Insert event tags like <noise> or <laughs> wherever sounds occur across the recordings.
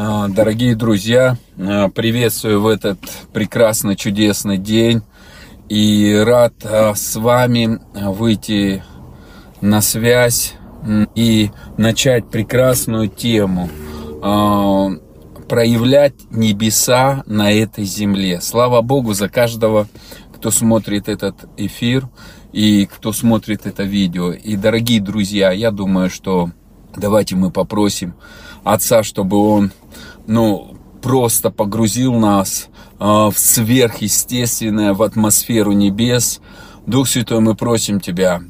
А, дорогие друзья, а, приветствую в этот прекрасный, чудесный день и рад а, с вами выйти на связь и начать прекрасную тему проявлять небеса на этой земле. Слава Богу за каждого, кто смотрит этот эфир и кто смотрит это видео. И, дорогие друзья, я думаю, что давайте мы попросим Отца, чтобы Он ну, просто погрузил нас э, в сверхъестественное, в атмосферу небес. Дух Святой, мы просим Тебя,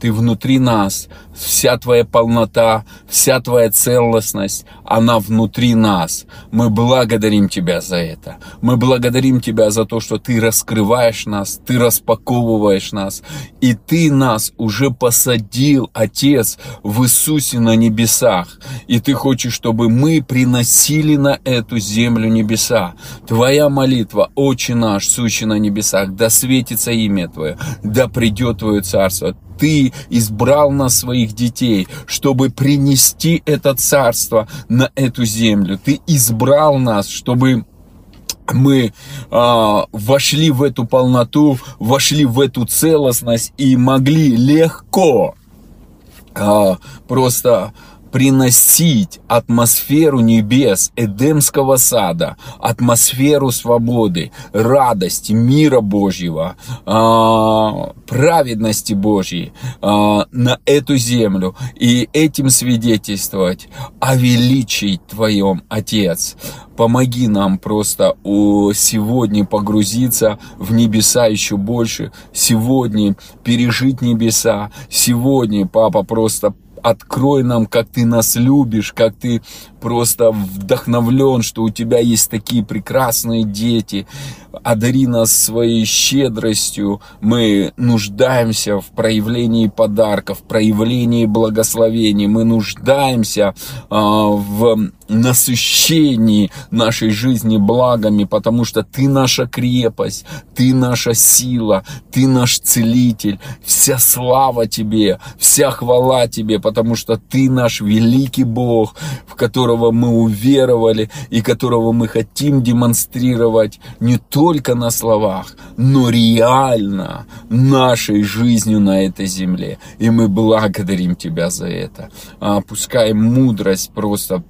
Ты внутри нас, вся Твоя полнота, вся Твоя целостность, она внутри нас. Мы благодарим Тебя за это. Мы благодарим Тебя за то, что Ты раскрываешь нас, Ты распаковываешь нас, и Ты нас уже посадил, Отец, в Иисусе на небесах. И Ты хочешь, чтобы мы приносили на эту землю небеса. Твоя молитва, Отче наш, сущий на небесах, да светится имя Твое, да придет Твое Царство ты избрал нас своих детей, чтобы принести это царство на эту землю. Ты избрал нас, чтобы мы а, вошли в эту полноту, вошли в эту целостность и могли легко а, просто приносить атмосферу небес, Эдемского сада, атмосферу свободы, радости, мира Божьего, а, праведности Божьей а, на эту землю и этим свидетельствовать о величии Твоем, Отец. Помоги нам просто сегодня погрузиться в небеса еще больше, сегодня пережить небеса, сегодня, Папа, просто открой нам, как ты нас любишь, как ты просто вдохновлен, что у тебя есть такие прекрасные дети. Одари нас своей щедростью. Мы нуждаемся в проявлении подарков, в проявлении благословений. Мы нуждаемся а, в насыщении нашей жизни благами, потому что Ты наша крепость, Ты наша сила, Ты наш целитель. Вся слава Тебе, вся хвала Тебе, потому что Ты наш великий Бог, в которого мы уверовали и которого мы хотим демонстрировать не только на словах, но реально нашей жизнью на этой земле. И мы благодарим Тебя за это. А пускай мудрость просто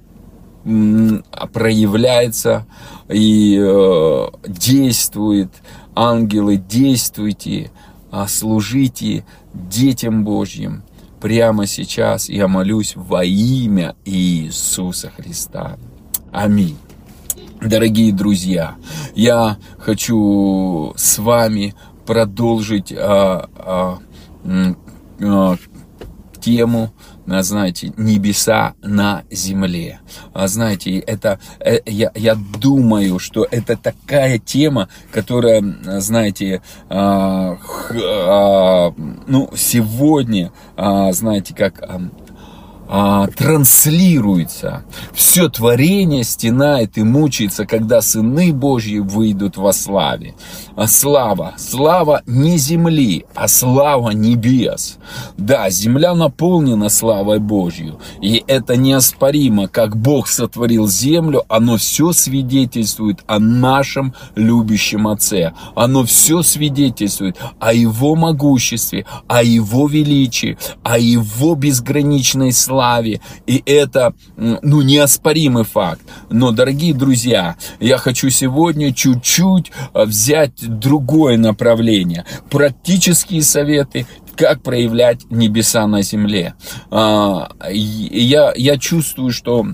проявляется и э, действует. Ангелы, действуйте, а служите детям Божьим. Прямо сейчас я молюсь во имя Иисуса Христа. Аминь. Дорогие друзья, я хочу с вами продолжить а, а, а, тему знаете, небеса на земле. А, знаете, это, э, я, я думаю, что это такая тема, которая, знаете, а, ну, сегодня, знаете, как а, транслируется. Все творение стенает и мучается, когда сыны Божьи выйдут во славе. А слава, слава не земли, а слава небес. Да, земля наполнена славой Божью, и это неоспоримо, как Бог сотворил землю, оно все свидетельствует о нашем любящем Отце. Оно все свидетельствует о Его могуществе, о Его величии, о Его безграничной славе славе, и это, ну, неоспоримый факт. Но, дорогие друзья, я хочу сегодня чуть-чуть э, взять другое направление. Практические советы, как проявлять небеса на земле. А, я, я чувствую, что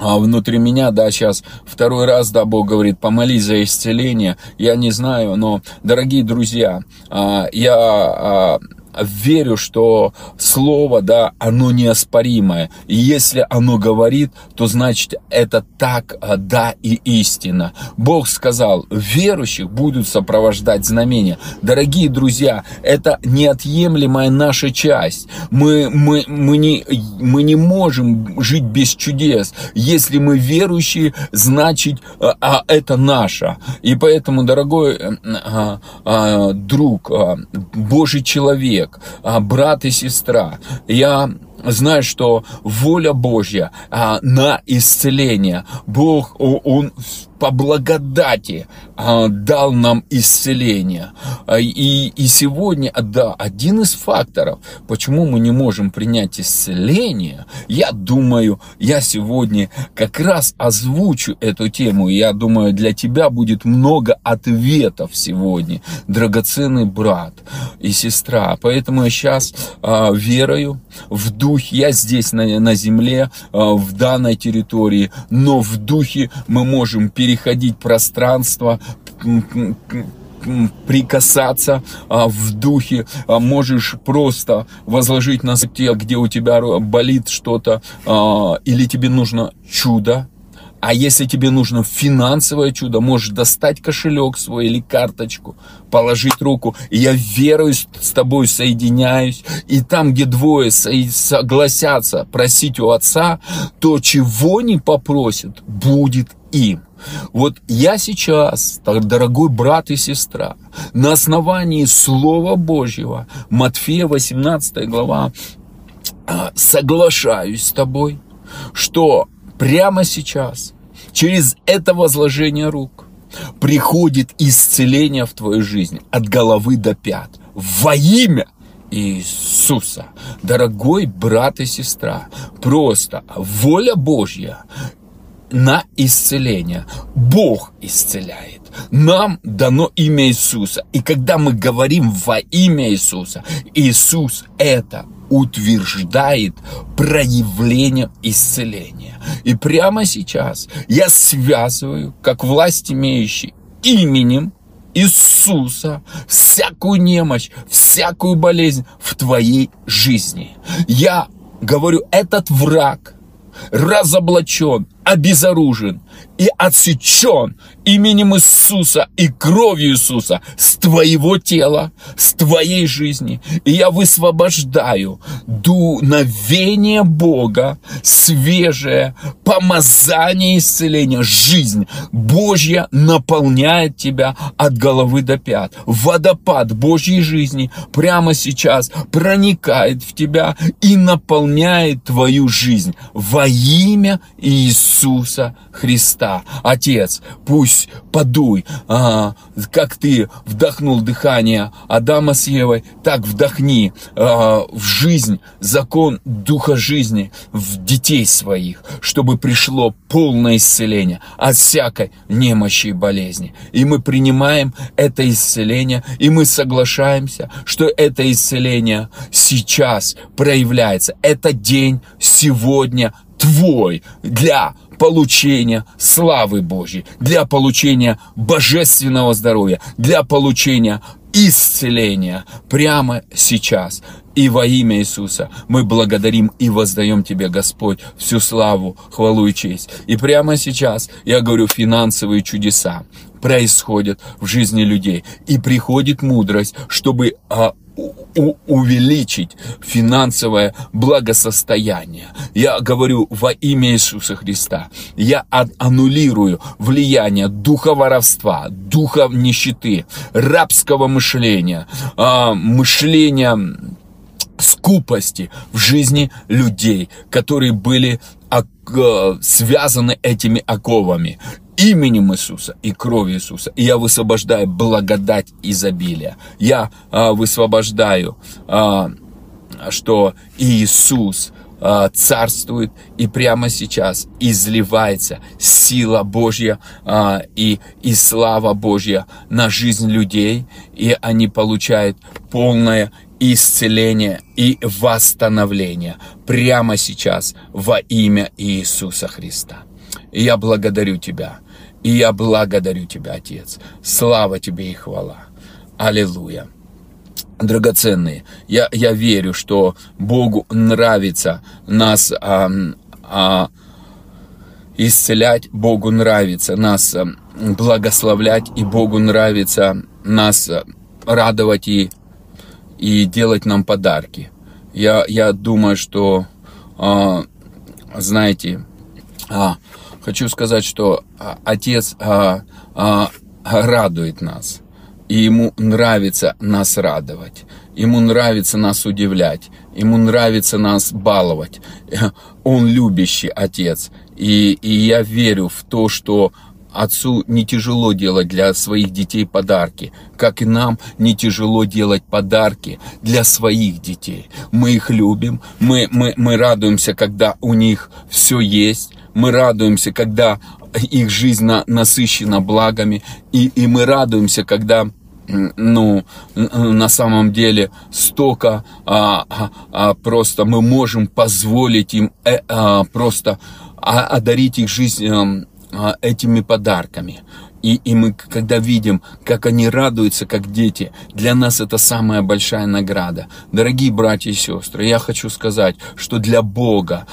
а внутри меня, да, сейчас второй раз, да, Бог говорит, помолись за исцеление. Я не знаю, но, дорогие друзья, а, я верю, что слово, да, оно неоспоримое. И если оно говорит, то значит это так, а, да и истина. Бог сказал, верующих будут сопровождать знамения. Дорогие друзья, это неотъемлемая наша часть. Мы, мы, мы, не, мы не можем жить без чудес. Если мы верующие, значит а, а это наше. И поэтому, дорогой а, а, друг, а, Божий человек, человек, а, брат и сестра, я знаешь, что воля Божья а, на исцеление. Бог, Он по благодати а, дал нам исцеление. А, и, и сегодня, да, один из факторов, почему мы не можем принять исцеление, я думаю, я сегодня как раз озвучу эту тему. Я думаю, для тебя будет много ответов сегодня, драгоценный брат и сестра. Поэтому я сейчас а, верою в духе, я здесь на, на земле, а, в данной территории, но в духе мы можем перейти переходить пространство, прикасаться а, в духе, а, можешь просто возложить на тело, где у тебя болит что-то, а, или тебе нужно чудо, а если тебе нужно финансовое чудо, можешь достать кошелек свой или карточку, положить руку, я верую с тобой, соединяюсь, и там, где двое согласятся просить у Отца, то, чего не попросят, будет им. Вот я сейчас, дорогой брат и сестра, на основании Слова Божьего, Матфея 18 глава, а, соглашаюсь с тобой, что прямо сейчас, через это возложение рук, приходит исцеление в твою жизнь от головы до пят во имя Иисуса. Дорогой брат и сестра, просто воля Божья на исцеление. Бог исцеляет. Нам дано имя Иисуса. И когда мы говорим во имя Иисуса, Иисус это утверждает проявлением исцеления. И прямо сейчас я связываю, как власть имеющий, именем Иисуса всякую немощь, всякую болезнь в твоей жизни. Я говорю, этот враг разоблачен, обезоружен и отсечен именем Иисуса и кровью Иисуса с твоего тела, с твоей жизни. И я высвобождаю дуновение Бога, свежее помазание исцеления, жизнь Божья наполняет тебя от головы до пят. Водопад Божьей жизни прямо сейчас проникает в тебя и наполняет твою жизнь во имя Иисуса Христа. Отец, пусть подуй, а, как ты вдохнул дыхание Адама с Евой, так вдохни а, в жизнь закон Духа жизни в детей своих, чтобы пришло полное исцеление от всякой немощи и болезни. И мы принимаем это исцеление, и мы соглашаемся, что это исцеление сейчас проявляется. Это день сегодня твой для получения славы Божьей, для получения божественного здоровья, для получения исцеления прямо сейчас. И во имя Иисуса мы благодарим и воздаем Тебе, Господь, всю славу, хвалу и честь. И прямо сейчас я говорю финансовые чудеса происходят в жизни людей. И приходит мудрость, чтобы а, увеличить финансовое благосостояние. Я говорю во имя Иисуса Христа. Я аннулирую влияние духа воровства, духа нищеты, рабского мышления, а, мышления скупости в жизни людей, которые были связаны этими оковами именем Иисуса и кровью Иисуса. И я высвобождаю благодать изобилия. Я а, высвобождаю, а, что Иисус а, царствует и прямо сейчас изливается сила Божья а, и, и слава Божья на жизнь людей, и они получают полное исцеление и восстановление прямо сейчас во имя Иисуса Христа. И я благодарю Тебя и я благодарю Тебя, Отец. Слава Тебе и хвала. Аллилуйя. Драгоценные, я, я верю, что Богу нравится нас а, а, исцелять, Богу нравится нас а, благословлять, и Богу нравится нас а, радовать и, и делать нам подарки. Я, я думаю, что, а, знаете, а, хочу сказать, что а, Отец а, а, радует нас. И ему нравится нас радовать. Ему нравится нас удивлять. Ему нравится нас баловать. <laughs> Он любящий отец. И, и я верю в то, что Отцу не тяжело делать для своих детей подарки, как и нам не тяжело делать подарки для своих детей. Мы их любим, мы, мы, мы радуемся, когда у них все есть, мы радуемся, когда их жизнь на, насыщена благами, и, и мы радуемся, когда ну, на самом деле столько а, а, а, просто мы можем позволить им э, а, просто а, одарить их жизнь эм, а, этими подарками. И, и мы, когда видим, как они радуются, как дети, для нас это самая большая награда. Дорогие братья и сестры, я хочу сказать, что для Бога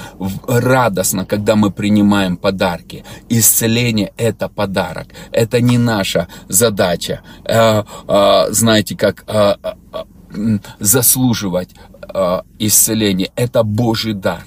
радостно, когда мы принимаем подарки. Исцеление – это подарок. Это не наша задача, э, э, знаете, как э, э, заслуживать э, исцеление. Это Божий дар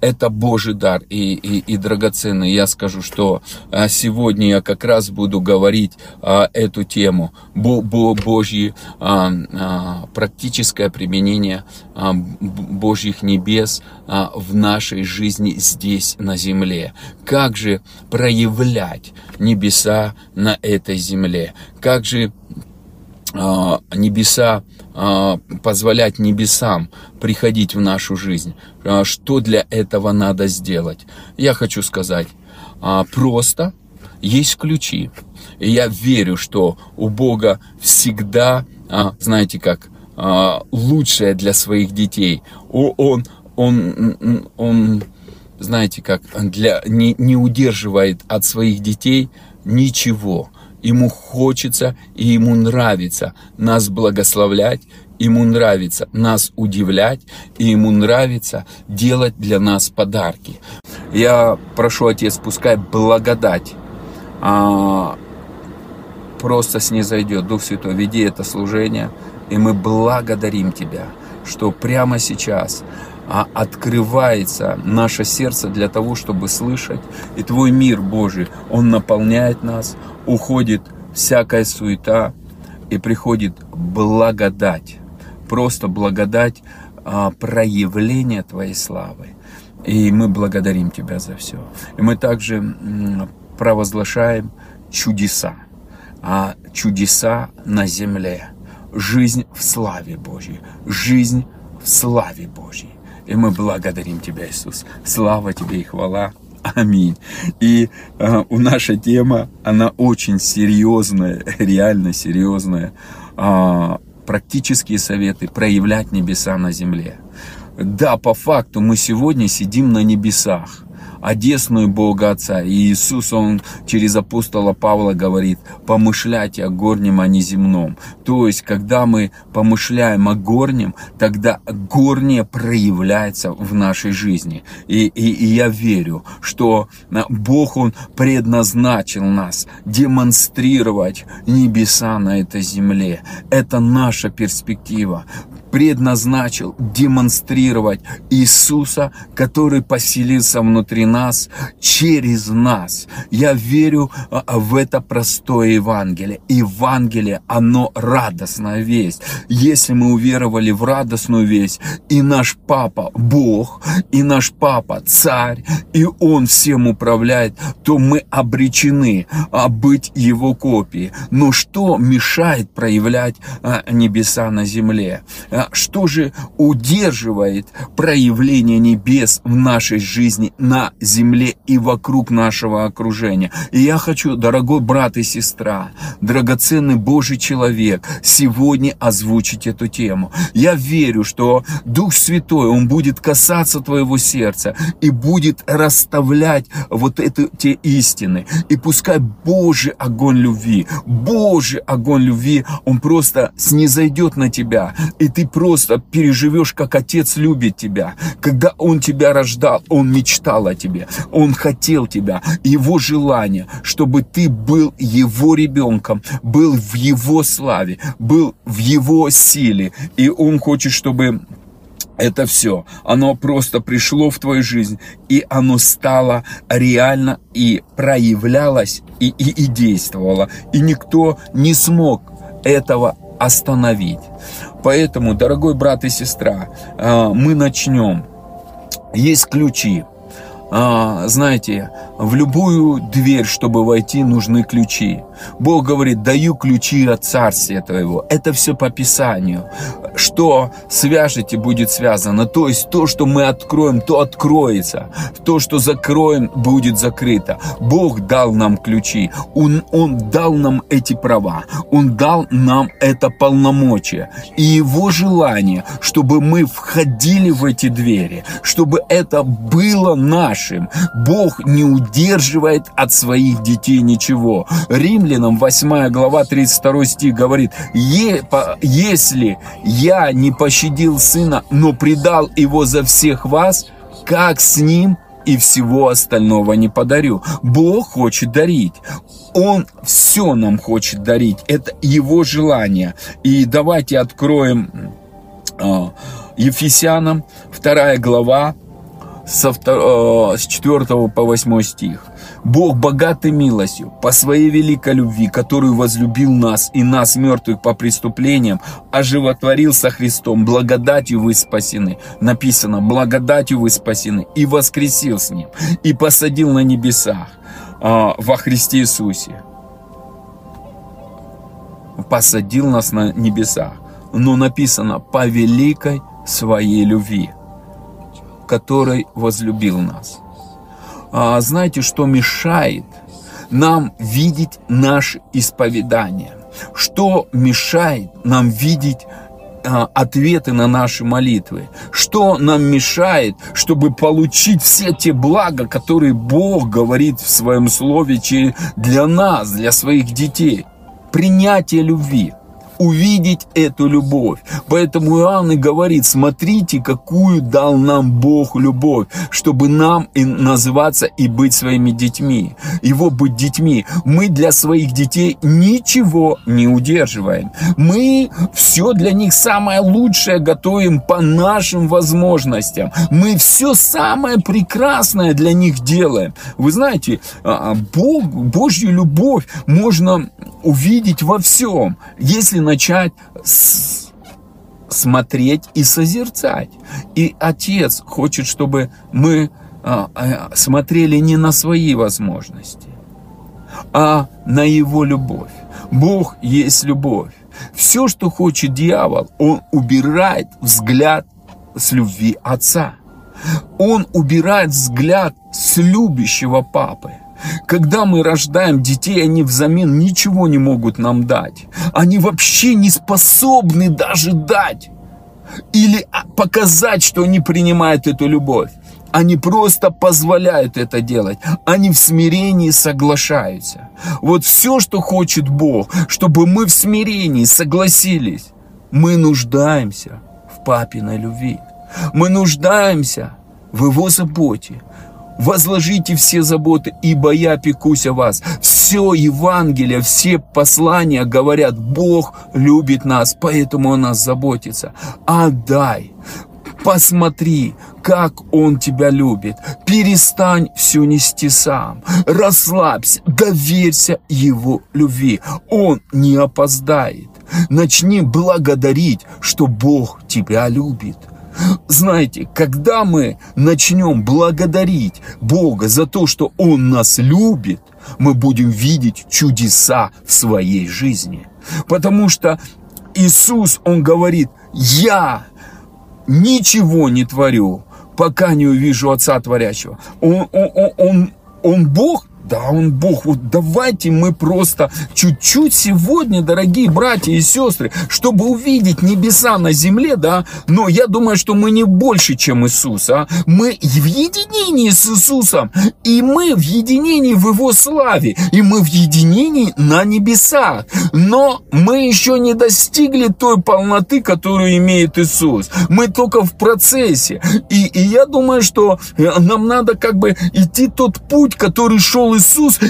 это Божий дар и, и, и драгоценный. Я скажу, что а, сегодня я как раз буду говорить а, эту тему. Бо, бо, Божьи а, а, практическое применение а, Божьих небес а, в нашей жизни здесь, на земле. Как же проявлять небеса на этой земле? Как же небеса, а, позволять небесам приходить в нашу жизнь. А, что для этого надо сделать? Я хочу сказать, просто есть ключи. И я верю, что у Бога всегда, знаете как, лучшее для своих детей. Он, он, он, знаете как, для, не, не удерживает от своих детей ничего. Ему хочется и ему нравится нас благословлять, ему нравится нас удивлять, и ему нравится делать для нас подарки. Я прошу, Отец, пускай благодать а, просто снизойдет. Дух Святой, веди это служение, и мы благодарим Тебя, что прямо сейчас а открывается наше сердце для того, чтобы слышать. И Твой мир Божий, Он наполняет нас, уходит всякая суета, и приходит благодать. Просто благодать а, проявления Твоей славы. И мы благодарим Тебя за все. И мы также провозглашаем чудеса. А чудеса на земле. Жизнь в славе Божьей. Жизнь в славе Божьей. И мы благодарим Тебя, Иисус. Слава Тебе и хвала. Аминь. И э, у наша тема, она очень серьезная, реально серьезная. Э, практические советы проявлять небеса на земле. Да, по факту мы сегодня сидим на небесах одесную Бога Отца. И Иисус, Он через апостола Павла говорит, помышляйте о горнем, а не земном. То есть, когда мы помышляем о горнем, тогда горнее проявляется в нашей жизни. И, и, и я верю, что Бог, Он предназначил нас демонстрировать небеса на этой земле. Это наша перспектива предназначил демонстрировать Иисуса, который поселился внутри нас, через нас. Я верю а, а, в это простое Евангелие. Евангелие, оно радостная весть. Если мы уверовали в радостную весть, и наш Папа Бог, и наш Папа Царь, и Он всем управляет, то мы обречены а, быть Его копией. Но что мешает проявлять небеса на земле? Что же удерживает проявление небес в нашей жизни на земле и вокруг нашего окружения? И я хочу, дорогой брат и сестра, драгоценный Божий человек, сегодня озвучить эту тему. Я верю, что Дух Святой, Он будет касаться твоего сердца и будет расставлять вот это, те истины. И пускай Божий огонь любви, Божий огонь любви, Он просто снизойдет на тебя, и ты просто переживешь, как Отец любит тебя. Когда Он тебя рождал, Он мечтал о тебе, Он хотел тебя. Его желание, чтобы ты был Его ребенком, был в Его славе, был в Его силе. И Он хочет, чтобы это все, оно просто пришло в твою жизнь, и оно стало реально и проявлялось, и, и, и действовало. И никто не смог этого остановить. Поэтому, дорогой брат и сестра, а, мы начнем. Есть ключи. А, знаете, в любую дверь, чтобы войти, нужны ключи. Бог говорит, даю ключи от царствия твоего. Это все по Писанию. Что свяжете, будет связано. То есть то, что мы откроем, то откроется. То, что закроем, будет закрыто. Бог дал нам ключи. Он, он дал нам эти права. Он дал нам это полномочие. И Его желание, чтобы мы входили в эти двери, чтобы это было нашим. Бог не удерживает от своих детей ничего. Римляне Римлянам 8 глава 32 стих говорит, «Если я не пощадил сына, но предал его за всех вас, как с ним и всего остального не подарю». Бог хочет дарить. Он все нам хочет дарить. Это его желание. И давайте откроем а, Ефесянам 2 глава со 2, с 4 по 8 стих. Бог богатый милостью, по своей великой любви, которую возлюбил нас и нас, мертвых по преступлениям, оживотворил со Христом, благодатью вы спасены. Написано, благодатью вы спасены, и воскресил с Ним, и посадил на небесах а, во Христе Иисусе. Посадил нас на небесах. Но написано, по великой своей любви, которой возлюбил нас знаете, что мешает нам видеть наше исповедание? Что мешает нам видеть а, ответы на наши молитвы? Что нам мешает, чтобы получить все те блага, которые Бог говорит в своем слове для нас, для своих детей? Принятие любви – увидеть эту любовь. Поэтому Иоанн и говорит, смотрите, какую дал нам Бог любовь, чтобы нам и называться и быть своими детьми. Его быть детьми. Мы для своих детей ничего не удерживаем. Мы все для них самое лучшее готовим по нашим возможностям. Мы все самое прекрасное для них делаем. Вы знаете, а, а, Бог, Божью любовь можно увидеть во всем, если начать с смотреть и созерцать. И Отец хочет, чтобы мы а, а, смотрели не на свои возможности, а на Его любовь. Бог есть любовь. Все, что хочет дьявол, он убирает взгляд с любви Отца. Он убирает взгляд с любящего папы. Когда мы рождаем детей, они взамен ничего не могут нам дать. Они вообще не способны даже дать или показать, что они принимают эту любовь. Они просто позволяют это делать. Они в смирении соглашаются. Вот все, что хочет Бог, чтобы мы в смирении согласились. Мы нуждаемся в папиной любви. Мы нуждаемся в его заботе возложите все заботы, ибо я пекусь о вас. Все Евангелие, все послания говорят, Бог любит нас, поэтому Он нас заботится. Отдай, Посмотри, как Он тебя любит. Перестань все нести сам. Расслабься, доверься Его любви. Он не опоздает. Начни благодарить, что Бог тебя любит. Знаете, когда мы начнем благодарить Бога за то, что Он нас любит, мы будем видеть чудеса в своей жизни. Потому что Иисус, Он говорит, я ничего не творю, пока не увижу Отца Творящего. Он, он, он, он Бог, да, он Бог. Вот давайте мы просто чуть-чуть сегодня, дорогие братья и сестры, чтобы увидеть небеса на земле, да, но я думаю, что мы не больше, чем Иисус, а. Мы в единении с Иисусом, и мы в единении в Его славе, и мы в единении на небесах. Но мы еще не достигли той полноты, которую имеет Иисус. Мы только в процессе. И, и я думаю, что э, нам надо как бы идти тот путь, который шел Иисус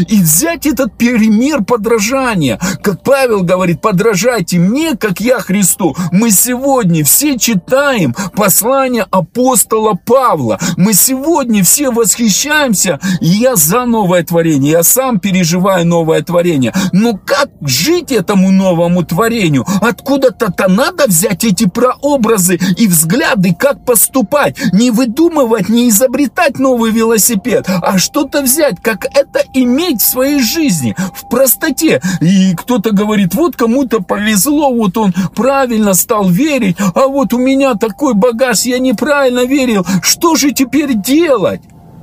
и взять этот пример подражания. Как Павел говорит, подражайте мне, как я Христу. Мы сегодня все читаем послание апостола Павла. Мы сегодня все восхищаемся, и я за новое творение. Я сам переживаю новое творение. Но как жить этому новому творению? Откуда-то-то надо взять эти прообразы и взгляды, как поступать. Не выдумывать, не изобретать новый велосипед, а что-то взять, как это иметь в своей жизни, в простоте. И кто-то говорит, вот кому-то повезло, вот он правильно стал верить, а вот у меня такой багаж, я неправильно верил. Что же теперь делать?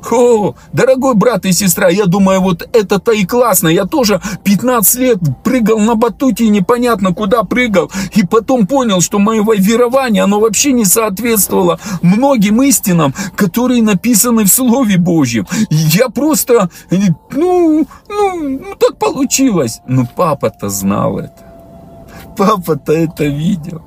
О, дорогой брат и сестра, я думаю, вот это-то и классно. Я тоже 15 лет прыгал на батуте непонятно куда прыгал. И потом понял, что мое верование, оно вообще не соответствовало многим истинам, которые написаны в Слове Божьем. Я просто, ну, ну, ну так получилось. Но папа-то знал это. Папа-то это видел.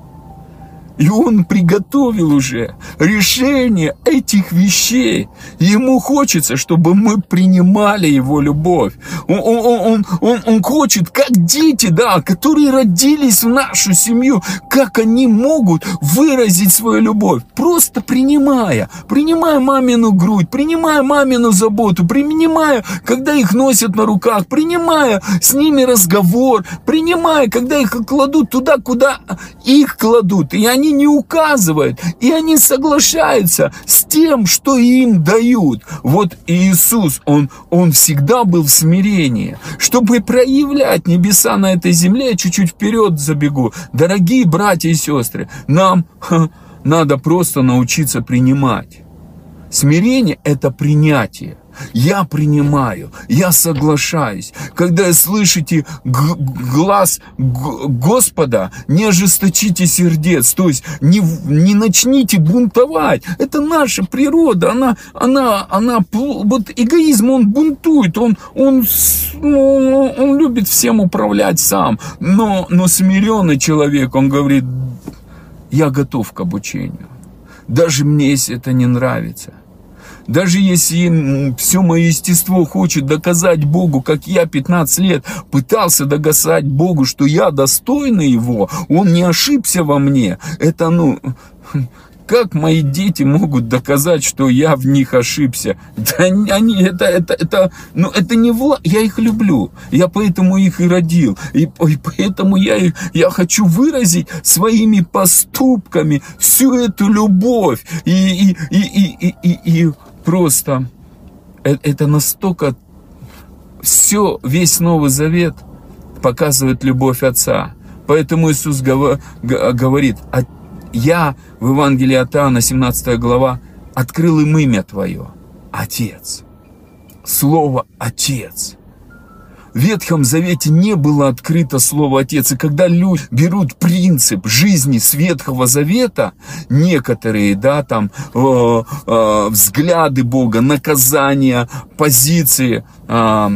И он приготовил уже решение этих вещей. Ему хочется, чтобы мы принимали его любовь. Он, он, он, он, он хочет, как дети, да, которые родились в нашу семью, как они могут выразить свою любовь. Просто принимая, принимая мамину грудь, принимая мамину заботу, принимая, когда их носят на руках, принимая с ними разговор, принимая, когда их кладут туда, куда их кладут. И они не указывают, и они соглашаются с тем, что им дают. Вот Иисус, Он, он всегда был в смирении. Чтобы проявлять небеса на этой земле, чуть-чуть вперед забегу. Дорогие братья и сестры, нам ха, надо просто научиться принимать. Смирение – это принятие. Я принимаю, я соглашаюсь. Когда слышите глаз Господа, не ожесточите сердец, то есть не, не начните бунтовать. Это наша природа, она, она, она, вот эгоизм, он бунтует, он, он, ну, он любит всем управлять сам. Но, но смиренный человек, он говорит, я готов к обучению. Даже мне, если это не нравится. Даже если все мое естество хочет доказать Богу, как я 15 лет пытался доказать Богу, что я достойный Его, Он не ошибся во мне. Это, ну, как мои дети могут доказать, что я в них ошибся? Да они, это, это, это, ну, это не вла... Я их люблю. Я поэтому их и родил. И, и поэтому я, их, я хочу выразить своими поступками всю эту любовь. И, и, и, и, и, и, и просто э, это настолько все, весь Новый Завет показывает любовь Отца. Поэтому Иисус говорит, я в Евангелии от Иоанна, 17 глава, открыл им имя Твое, Отец. Слово Отец. Ветхом Завете не было открыто слово Отец. И когда люди берут принцип жизни с Ветхого Завета, некоторые, да, там, э, э, взгляды Бога, наказания, позиции, э,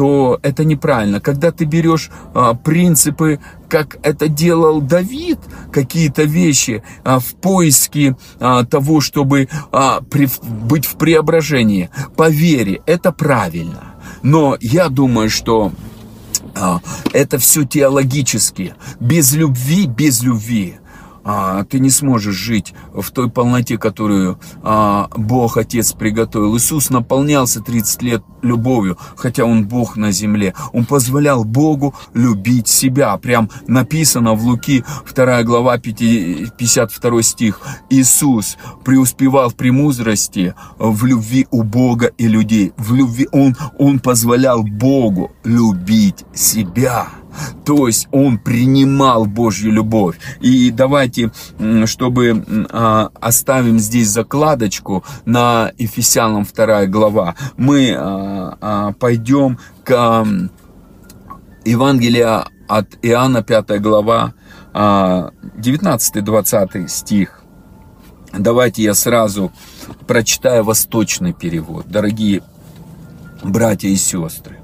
то это неправильно. Когда ты берешь а, принципы, как это делал Давид, какие-то вещи а, в поиске а, того, чтобы а, при, быть в преображении, по вере, это правильно. Но я думаю, что а, это все теологически. Без любви, без любви а, ты не сможешь жить в той полноте, которую а, Бог Отец приготовил. Иисус наполнялся 30 лет любовью, хотя Он Бог на земле. Он позволял Богу любить себя. Прям написано в Луки 2 глава 52 стих. Иисус преуспевал в премудрости в любви у Бога и людей. В любви Он, он позволял Богу любить себя. То есть он принимал Божью любовь. И давайте, чтобы а, оставим здесь закладочку на Ефесянам 2 глава, мы а, а, пойдем к Евангелию от Иоанна 5 глава 19-20 стих. Давайте я сразу прочитаю восточный перевод, дорогие братья и сестры.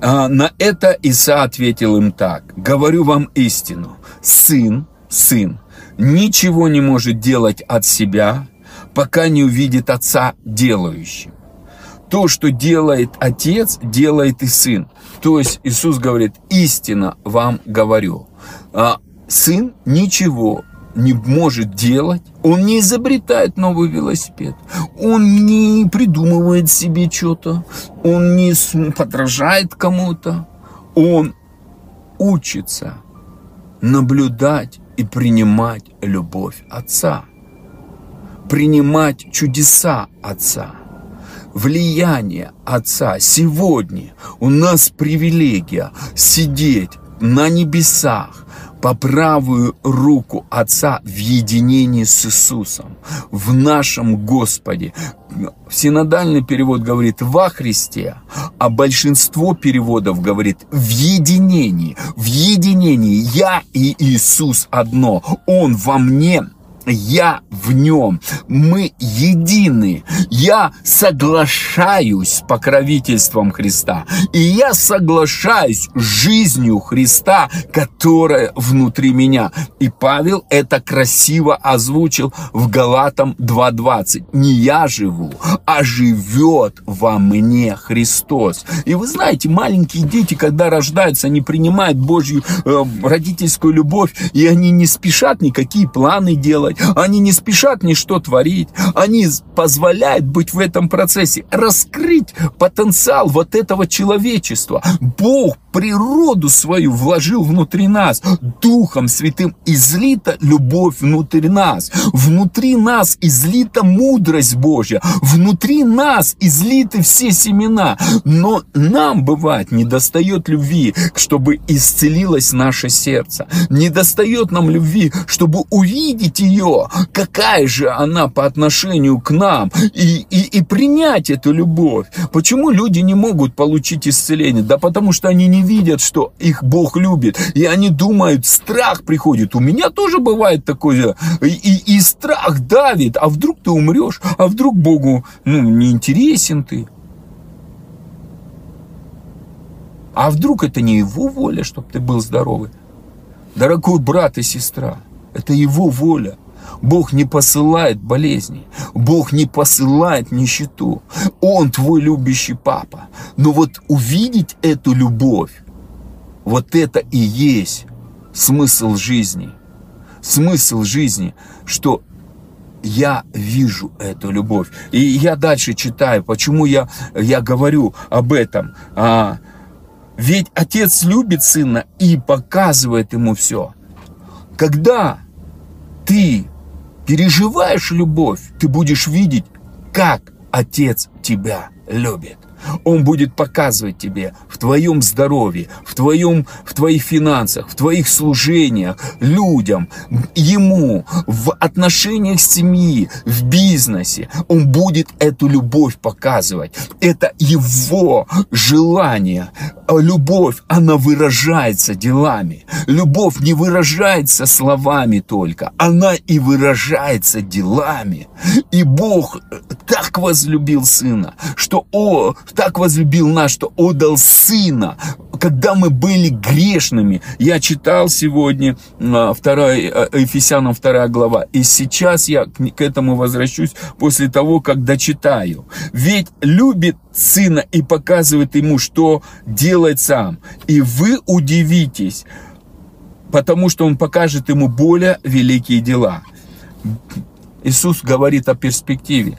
А, на это Иса ответил им так. Говорю вам истину. Сын, сын, ничего не может делать от себя, пока не увидит отца делающим. То, что делает Отец, делает и Сын. То есть Иисус говорит, истинно вам говорю. А сын ничего не может делать, он не изобретает новый велосипед, он не придумывает себе что-то, он не подражает кому-то, он учится наблюдать и принимать любовь Отца, принимать чудеса Отца, влияние Отца. Сегодня у нас привилегия сидеть на небесах, по правую руку Отца в единении с Иисусом, в нашем Господе. Синодальный перевод говорит «во Христе», а большинство переводов говорит «в единении». В единении я и Иисус одно. Он во мне, я в нем, мы едины. Я соглашаюсь с покровительством Христа, и я соглашаюсь с жизнью Христа, которая внутри меня. И Павел это красиво озвучил в Галатам 2.20. Не я живу, а живет во мне Христос. И вы знаете, маленькие дети, когда рождаются, они принимают Божью э, родительскую любовь, и они не спешат никакие планы делать, делать, они не спешат ничто творить, они позволяют быть в этом процессе, раскрыть потенциал вот этого человечества. Бог природу свою вложил внутри нас, Духом Святым излита любовь внутри нас, внутри нас излита мудрость Божья, внутри нас излиты все семена, но нам, бывает, не достает любви, чтобы исцелилось наше сердце, не достает нам любви, чтобы увидеть ее, ее, какая же она по отношению к нам, и, и, и принять эту любовь. Почему люди не могут получить исцеление? Да потому что они не видят, что их Бог любит, и они думают, страх приходит. У меня тоже бывает такое, и, и страх давит, а вдруг ты умрешь, а вдруг Богу, ну, не интересен ты. А вдруг это не его воля, чтобы ты был здоровый? Дорогой брат и сестра, это его воля. Бог не посылает болезни, Бог не посылает нищету. Он твой любящий папа. Но вот увидеть эту любовь, вот это и есть смысл жизни. Смысл жизни, что я вижу эту любовь. И я дальше читаю, почему я, я говорю об этом. А, ведь отец любит сына и показывает ему все. Когда ты переживаешь любовь, ты будешь видеть, как Отец тебя любит. Он будет показывать тебе в твоем здоровье, в, твоем, в твоих финансах, в твоих служениях, людям, ему, в отношениях семьи, в бизнесе. Он будет эту любовь показывать. Это его желание. Любовь, она выражается делами. Любовь не выражается словами только, она и выражается делами. И Бог так возлюбил Сына, что о, так возлюбил нас, что отдал Сына, когда мы были грешными. Я читал сегодня 2, а, Ефесянам 2 глава, и сейчас я к этому возвращусь после того, как дочитаю. Ведь любит Сына и показывает Ему, что делать сам. И вы удивитесь, потому что Он покажет Ему более великие дела. Иисус говорит о перспективе.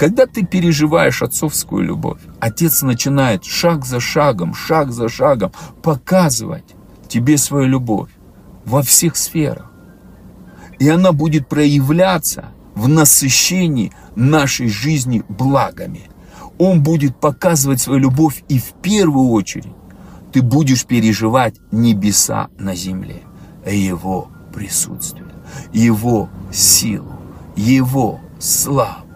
Когда ты переживаешь отцовскую любовь, отец начинает шаг за шагом, шаг за шагом показывать тебе свою любовь во всех сферах. И она будет проявляться в насыщении нашей жизни благами. Он будет показывать свою любовь и в первую очередь ты будешь переживать небеса на земле, Его присутствие, Его силу, Его славу.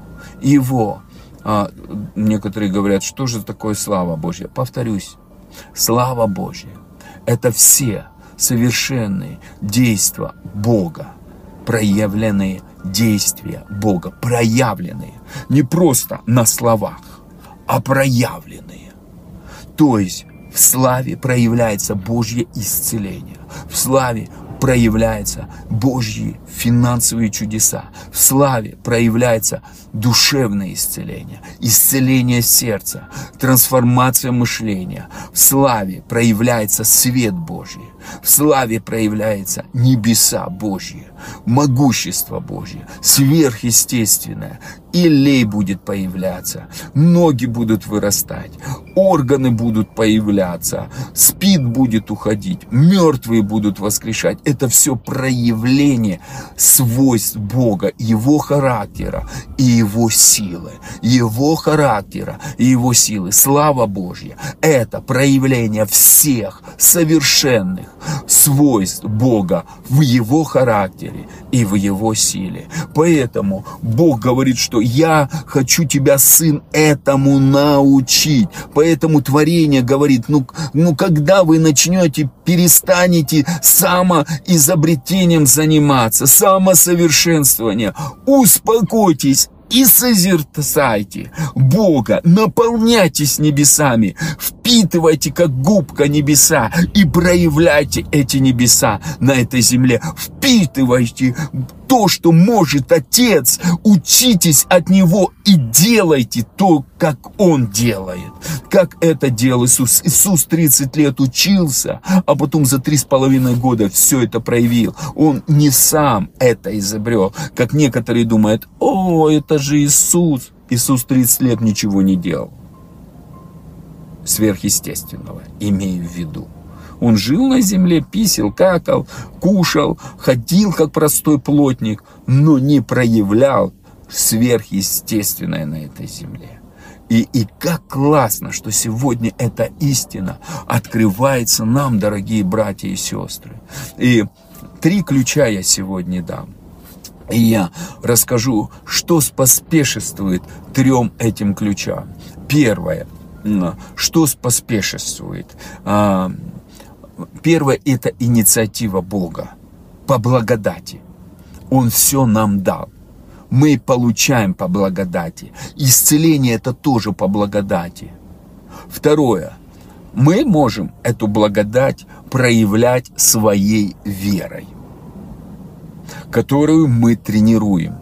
Его. А, некоторые говорят, что же такое слава Божья? Повторюсь, слава Божья – это все совершенные действия Бога, проявленные действия Бога, проявленные, не просто на словах, а проявленные. То есть в славе проявляется Божье исцеление, в славе проявляются Божьи финансовые чудеса. В славе проявляется душевное исцеление, исцеление сердца, трансформация мышления. В славе проявляется свет Божий. В славе проявляется небеса Божьи, могущество Божье, сверхъестественное. И лей будет появляться, ноги будут вырастать, органы будут появляться, спид будет уходить, мертвые будут воскрешать. Это все проявление свойств Бога, Его характера и Его силы. Его характера и Его силы. Слава Божья. Это проявление всех совершенных свойств Бога в Его характере и в Его силе. Поэтому Бог говорит, что я хочу тебя, сын, этому научить. Поэтому творение говорит, ну, ну когда вы начнете, перестанете самоизобретением заниматься, самосовершенствование, успокойтесь и созерцайте Бога, наполняйтесь небесами, впитывайте как губка небеса и проявляйте эти небеса на этой земле. Впитывайте то, что может Отец, учитесь от Него и делайте то, как Он делает. Как это делал Иисус. Иисус 30 лет учился, а потом за три с половиной года все это проявил. Он не сам это изобрел, как некоторые думают, о, это же Иисус. Иисус 30 лет ничего не делал сверхъестественного, имею в виду. Он жил на земле, писел, какал, кушал, ходил как простой плотник, но не проявлял сверхъестественное на этой земле. И, и как классно, что сегодня эта истина открывается нам, дорогие братья и сестры. И три ключа я сегодня дам. И я расскажу, что споспешествует трем этим ключам. Первое, что споспешествует. Первое – это инициатива Бога по благодати. Он все нам дал. Мы получаем по благодати. Исцеление – это тоже по благодати. Второе. Мы можем эту благодать проявлять своей верой, которую мы тренируем.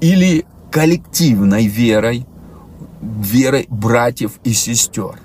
Или коллективной верой, верой братьев и сестер.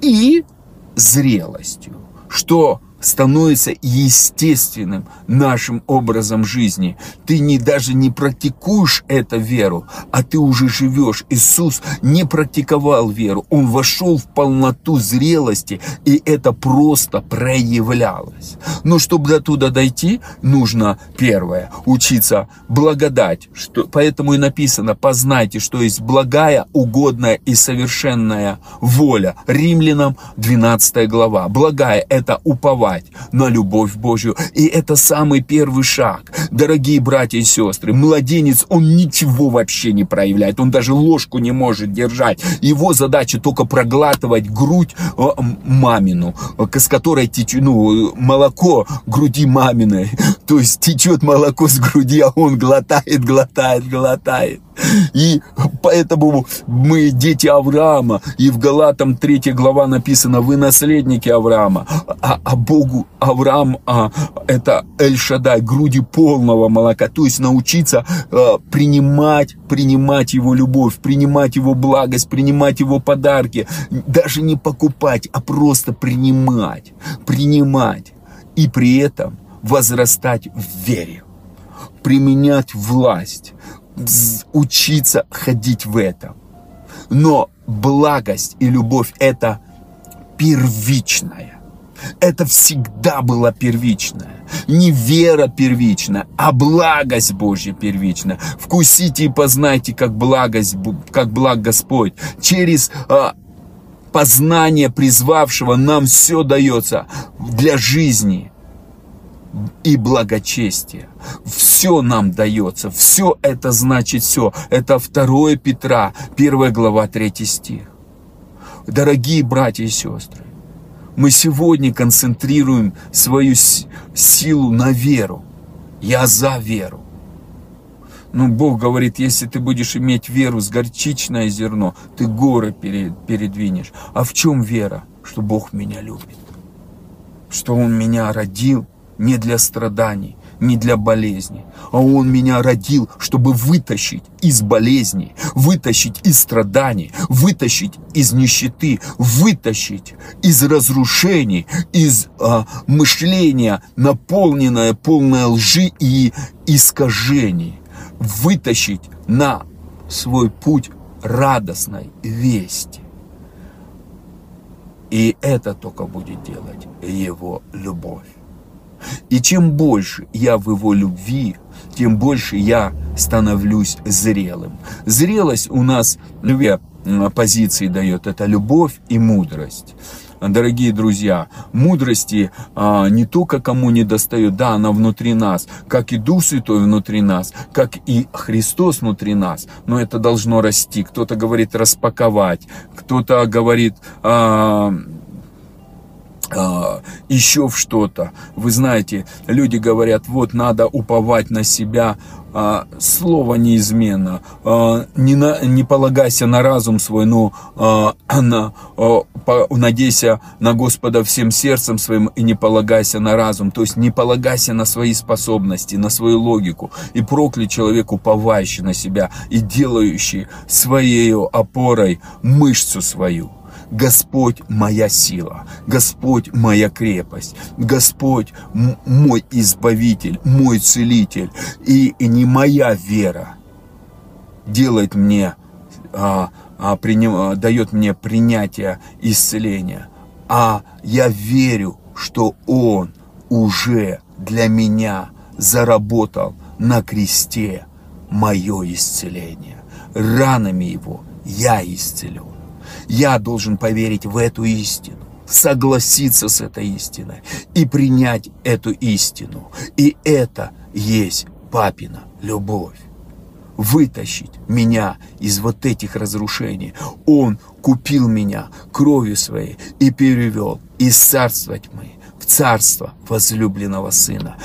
И зрелостью, что становится естественным нашим образом жизни. Ты не, даже не практикуешь эту веру, а ты уже живешь. Иисус не практиковал веру, Он вошел в полноту зрелости, и это просто проявлялось. Но чтобы до туда дойти, нужно первое, учиться благодать. Что, поэтому и написано, познайте, что есть благая, угодная и совершенная воля. Римлянам 12 глава. Благая – это упование уповать на любовь Божью. И это самый первый шаг. Дорогие братья и сестры, младенец, он ничего вообще не проявляет. Он даже ложку не может держать. Его задача только проглатывать грудь э, мамину, с которой течет, ну, молоко груди маминой. То есть течет молоко с груди, а он глотает, глотает, глотает. И поэтому мы дети Авраама. И в Галатам 3 глава написано, вы наследники Авраама. А, а Богу Авраам а, это Эль-Шадай, груди полного молока. То есть научиться а, принимать, принимать его любовь, принимать его благость, принимать его подарки. Даже не покупать, а просто принимать. Принимать. И при этом возрастать в вере применять власть, учиться ходить в этом. Но благость и любовь это первичная. Это всегда было первичное. Не вера первичная, а благость Божья первичная. Вкусите и познайте, как благость, как благ Господь. Через а, познание призвавшего нам все дается для жизни и благочестие. Все нам дается, все это значит все. Это 2 Петра, 1 глава, 3 стих. Дорогие братья и сестры, мы сегодня концентрируем свою силу на веру. Я за веру. Но Бог говорит, если ты будешь иметь веру с горчичное зерно, ты горы передвинешь. А в чем вера? Что Бог меня любит. Что Он меня родил, не для страданий, не для болезни, а Он меня родил, чтобы вытащить из болезней, вытащить из страданий, вытащить из нищеты, вытащить из разрушений, из а, мышления, наполненное полное лжи и искажений, вытащить на свой путь радостной вести. И это только будет делать Его любовь. И чем больше я в его любви, тем больше я становлюсь зрелым. Зрелость у нас две позиции дает. Это любовь и мудрость. Дорогие друзья, мудрости а, не только кому не достает, да, она внутри нас, как и Дух Святой внутри нас, как и Христос внутри нас, но это должно расти. Кто-то говорит распаковать, кто-то говорит а, еще в что-то. Вы знаете, люди говорят, вот надо уповать на себя. А, слово неизменно. А, не, на, не полагайся на разум свой, но а, <clears throat> на, а, надейся на Господа всем сердцем своим и не полагайся на разум. То есть не полагайся на свои способности, на свою логику. И проклят человек, уповающий на себя и делающий своей опорой мышцу свою. Господь моя сила, Господь моя крепость, Господь мой избавитель, мой целитель. И, не моя вера делает мне, а, а, приним, дает мне принятие исцеления, а я верю, что Он уже для меня заработал на кресте мое исцеление. Ранами Его я исцелен. Я должен поверить в эту истину согласиться с этой истиной и принять эту истину. И это есть папина любовь. Вытащить меня из вот этих разрушений. Он купил меня кровью своей и перевел из царства тьмы в царство возлюбленного сына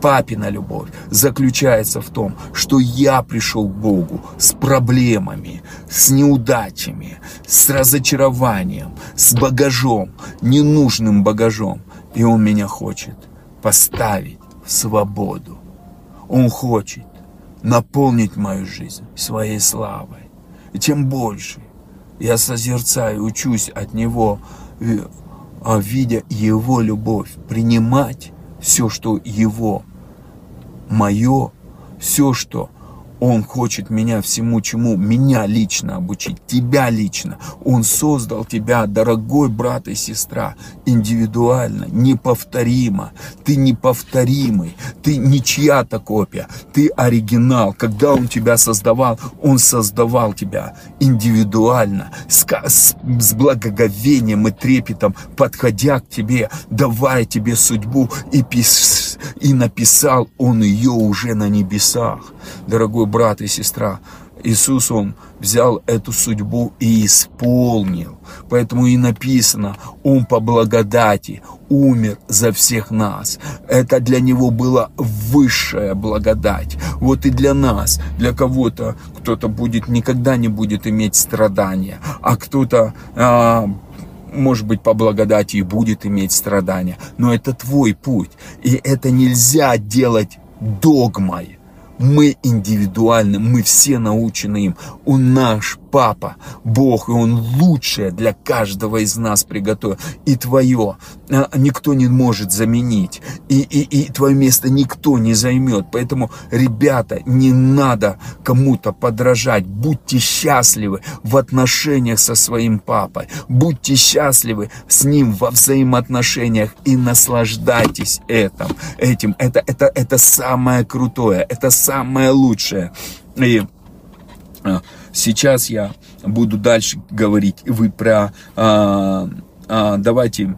папина любовь заключается в том, что я пришел к Богу с проблемами, с неудачами, с разочарованием, с багажом, ненужным багажом. И Он меня хочет поставить в свободу. Он хочет наполнить мою жизнь своей славой. И тем больше я созерцаю, учусь от Него, а видя Его любовь, принимать все, что Его мое, все, что он хочет меня всему, чему меня лично обучить, тебя лично. Он создал тебя, дорогой брат и сестра, индивидуально, неповторимо. Ты неповторимый, ты не чья-то копия, ты оригинал. Когда он тебя создавал, он создавал тебя индивидуально, с, с, с благоговением и трепетом, подходя к тебе, давая тебе судьбу и, и написал он ее уже на небесах. Дорогой брат и сестра, Иисус, Он взял эту судьбу и исполнил. Поэтому и написано, Он по благодати умер за всех нас. Это для Него была высшая благодать. Вот и для нас, для кого-то, кто-то будет, никогда не будет иметь страдания, а кто-то а, может быть, по благодати и будет иметь страдания, но это твой путь, и это нельзя делать догмой. Мы индивидуальны, мы все научены им. Он наш Папа, Бог, и Он лучшее для каждого из нас приготовил. И твое а, никто не может заменить. И, и, и твое место никто не займет. Поэтому, ребята, не надо кому-то подражать. Будьте счастливы в отношениях со своим папой. Будьте счастливы с ним во взаимоотношениях и наслаждайтесь этим. этим. Это, это, это самое крутое, это самое лучшее. И а, сейчас я буду дальше говорить. Вы про... А, а, давайте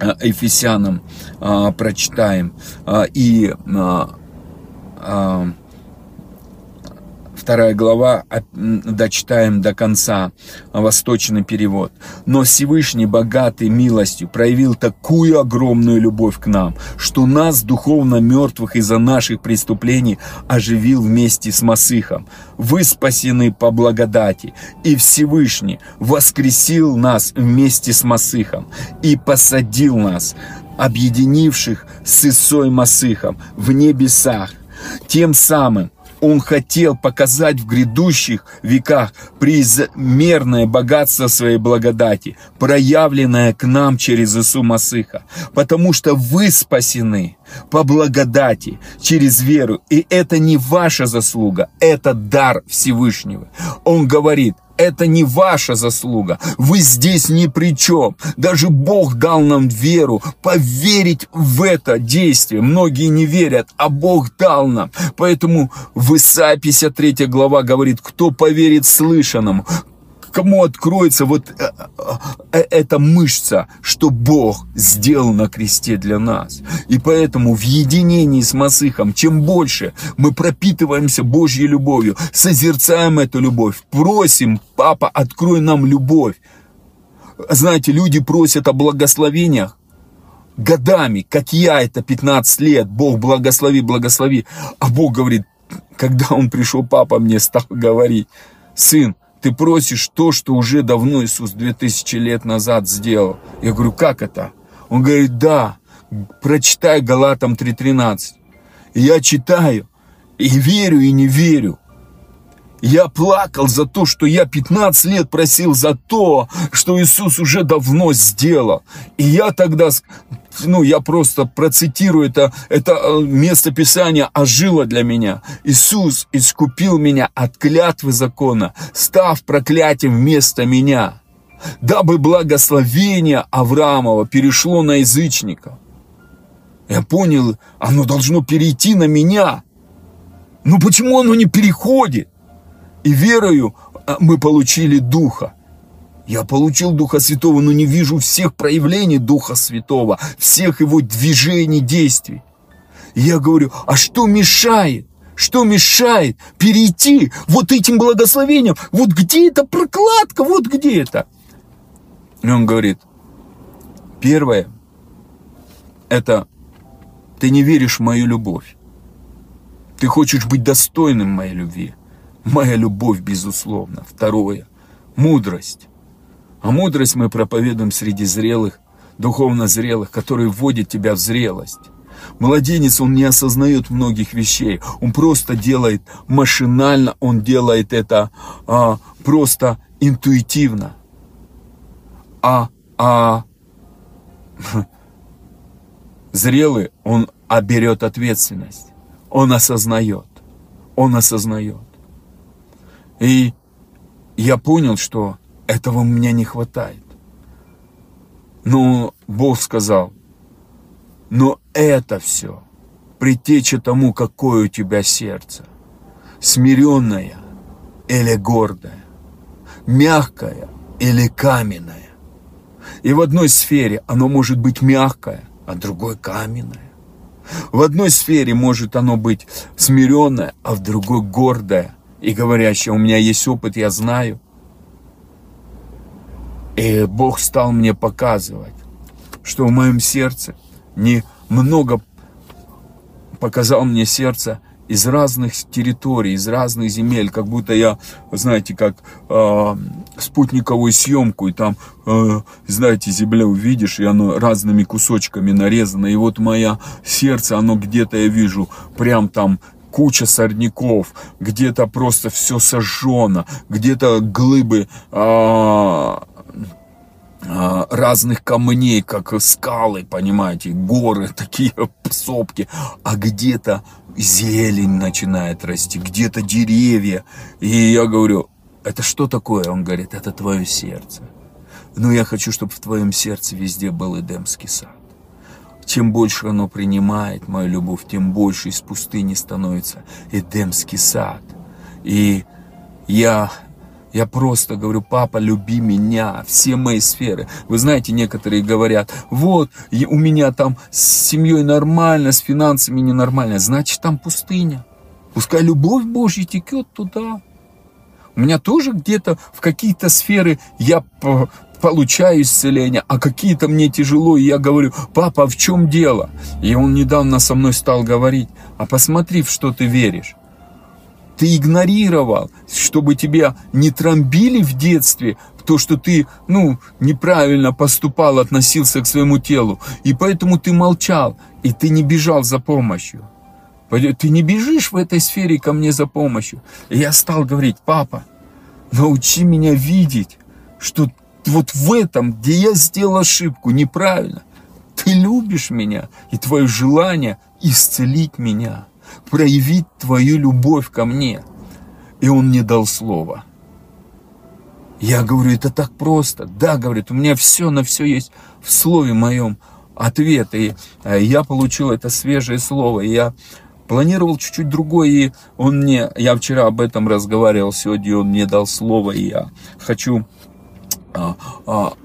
а, Ефесянам а, прочитаем. А, и... А, а, вторая глава, дочитаем до конца, восточный перевод. «Но Всевышний, богатый милостью, проявил такую огромную любовь к нам, что нас, духовно мертвых из-за наших преступлений, оживил вместе с Масыхом. Вы спасены по благодати, и Всевышний воскресил нас вместе с Масыхом и посадил нас объединивших с Исой Масыхом в небесах. Тем самым он хотел показать в грядущих веках преизмерное богатство своей благодати, проявленное к нам через Иису Масыха, потому что вы спасены по благодати через веру, и это не ваша заслуга, это дар Всевышнего. Он говорит, это не ваша заслуга. Вы здесь ни при чем. Даже Бог дал нам веру, поверить в это действие. Многие не верят, а Бог дал нам. Поэтому в Исаия 53 глава говорит, кто поверит слышанному, кому откроется вот э, э, э, эта мышца, что Бог сделал на кресте для нас. И поэтому в единении с Масыхом, чем больше мы пропитываемся Божьей любовью, созерцаем эту любовь, просим, Папа, открой нам любовь. Знаете, люди просят о благословениях, годами, как я это 15 лет, Бог благослови, благослови. А Бог говорит, когда он пришел, папа мне стал говорить, сын, ты просишь то, что уже давно Иисус 2000 лет назад сделал. Я говорю, как это? Он говорит, да, прочитай Галатам 3.13. И я читаю, и верю, и не верю. Я плакал за то, что я 15 лет просил за то, что Иисус уже давно сделал. И я тогда, ну, я просто процитирую это, это э, место Писания ожило для меня. Иисус искупил меня от клятвы закона, став проклятием вместо меня, дабы благословение Авраамова перешло на язычников. Я понял, оно должно перейти на меня. Но почему оно не переходит? И верою а, мы получили Духа. Я получил Духа Святого, но не вижу всех проявлений Духа Святого, всех его движений, действий. И я говорю, а что мешает? Что мешает перейти вот этим благословением? Вот где эта прокладка? Вот где это? И он говорит, первое, это ты не веришь в мою любовь. Ты хочешь быть достойным моей любви. Моя любовь, безусловно. Второе. Мудрость. А мудрость мы проповедуем среди зрелых, духовно зрелых, которые вводят тебя в зрелость. Младенец, он не осознает многих вещей. Он просто делает машинально, он делает это а, просто интуитивно. А, а <laughs> зрелый, он оберет ответственность. Он осознает. Он осознает. И я понял, что этого меня не хватает. Но Бог сказал, но это все притеча тому, какое у тебя сердце. Смиренное или гордое, мягкое или каменное. И в одной сфере оно может быть мягкое, а другой каменное. В одной сфере может оно быть смиренное, а в другой гордое, и говорящая, у меня есть опыт, я знаю. И Бог стал мне показывать, что в моем сердце не много показал мне сердце из разных территорий, из разных земель, как будто я, знаете, как э, спутниковую съемку, и там, э, знаете, земля увидишь, и оно разными кусочками нарезано, и вот мое сердце, оно где-то я вижу, прям там куча сорняков, где-то просто все сожжено, где-то глыбы а, а, разных камней, как скалы, понимаете, горы, <laughs> такие сопки, а где-то зелень начинает расти, где-то деревья. И я говорю, это что такое? Он говорит, это твое сердце. Но я хочу, чтобы в твоем сердце везде был Эдемский сад. Чем больше оно принимает мою любовь, тем больше из пустыни становится Эдемский сад. И я, я просто говорю, папа, люби меня, все мои сферы. Вы знаете, некоторые говорят, вот, у меня там с семьей нормально, с финансами ненормально. Значит, там пустыня. Пускай любовь Божья текет туда. У меня тоже где-то в какие-то сферы я получаю исцеление, а какие-то мне тяжело, и я говорю, папа, а в чем дело? И он недавно со мной стал говорить, а посмотри, в что ты веришь. ты игнорировал, чтобы тебя не трамбили в детстве, то, что ты, ну, неправильно поступал, относился к своему телу. И поэтому ты молчал, и ты не бежал за помощью. Ты не бежишь в этой сфере ко мне за помощью. И я стал говорить, папа, научи меня видеть, что вот в этом, где я сделал ошибку, неправильно, ты любишь меня, и твое желание исцелить меня, проявить твою любовь ко мне. И он мне дал слово. Я говорю, это так просто. Да, говорит, у меня все на все есть в слове моем ответ. И э, я получил это свежее слово. И я планировал чуть-чуть другое, и он мне, я вчера об этом разговаривал, сегодня он мне дал слово, и я хочу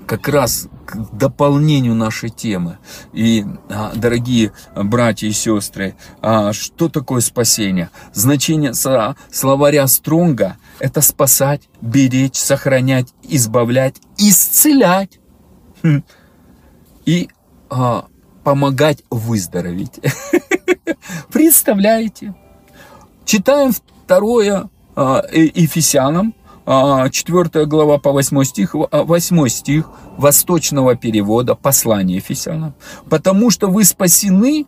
как раз к дополнению нашей темы. И, а, дорогие братья и сестры, а, что такое спасение? Значение словаря Стронга – это спасать, беречь, сохранять, избавлять, исцелять хм. и а, помогать выздороветь. <laughs> Представляете? Читаем второе а, Ефесянам, 4 а, глава по 8 стих, 8 стих восточного перевода послания Ефесянам. Потому что вы спасены,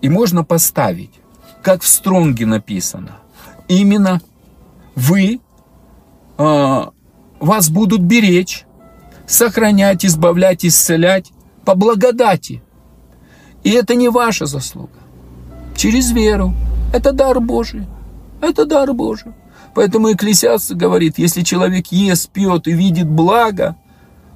и можно поставить, как в Стронге написано. Именно вы, а, вас будут беречь, сохранять, избавлять, исцелять по благодати. И это не ваша заслуга через веру. Это дар Божий. Это дар Божий. Поэтому Экклесиаст говорит, если человек ест, пьет и видит благо,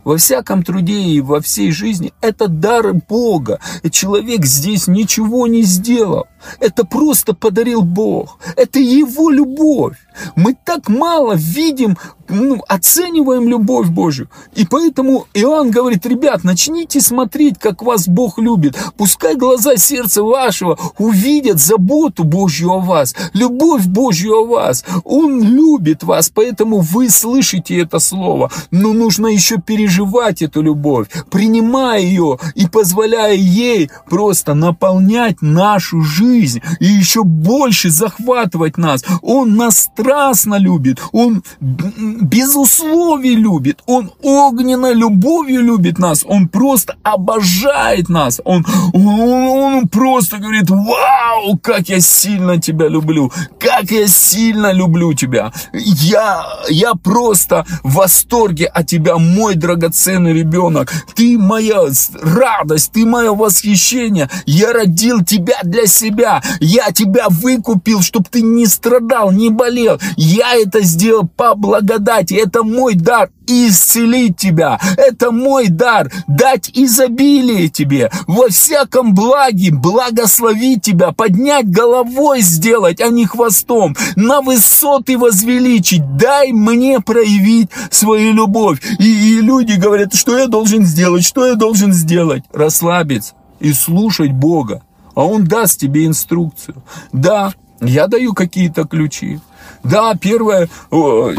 во всяком труде и во всей жизни, это дар Бога. Человек здесь ничего не сделал. Это просто подарил Бог. Это Его любовь. Мы так мало видим, ну, оцениваем любовь Божью. И поэтому Иоанн говорит, ребят, начните смотреть, как вас Бог любит. Пускай глаза сердца вашего увидят заботу Божью о вас, любовь Божью о вас. Он любит вас, поэтому вы слышите это слово. Но нужно еще переживать эту любовь, принимая ее и позволяя ей просто наполнять нашу жизнь и еще больше захватывать нас. Он нас страстно любит, Он без условий любит, Он огненной любовью любит нас, Он просто обожает нас, Он, он, он просто говорит, вау, как я сильно тебя люблю, как я сильно люблю тебя, я, я просто в восторге от тебя, мой драгоценный ребенок, ты моя радость, ты мое восхищение, я родил тебя для себя, я тебя выкупил, чтобы ты не страдал, не болел. Я это сделал по благодати. Это мой дар исцелить тебя. Это мой дар дать изобилие тебе. Во всяком благе благословить тебя, поднять головой сделать, а не хвостом. На высоты возвеличить. Дай мне проявить свою любовь. И, и люди говорят, что я должен сделать, что я должен сделать. Расслабиться и слушать Бога. А Он даст тебе инструкцию. Да, я даю какие-то ключи. Да, первое,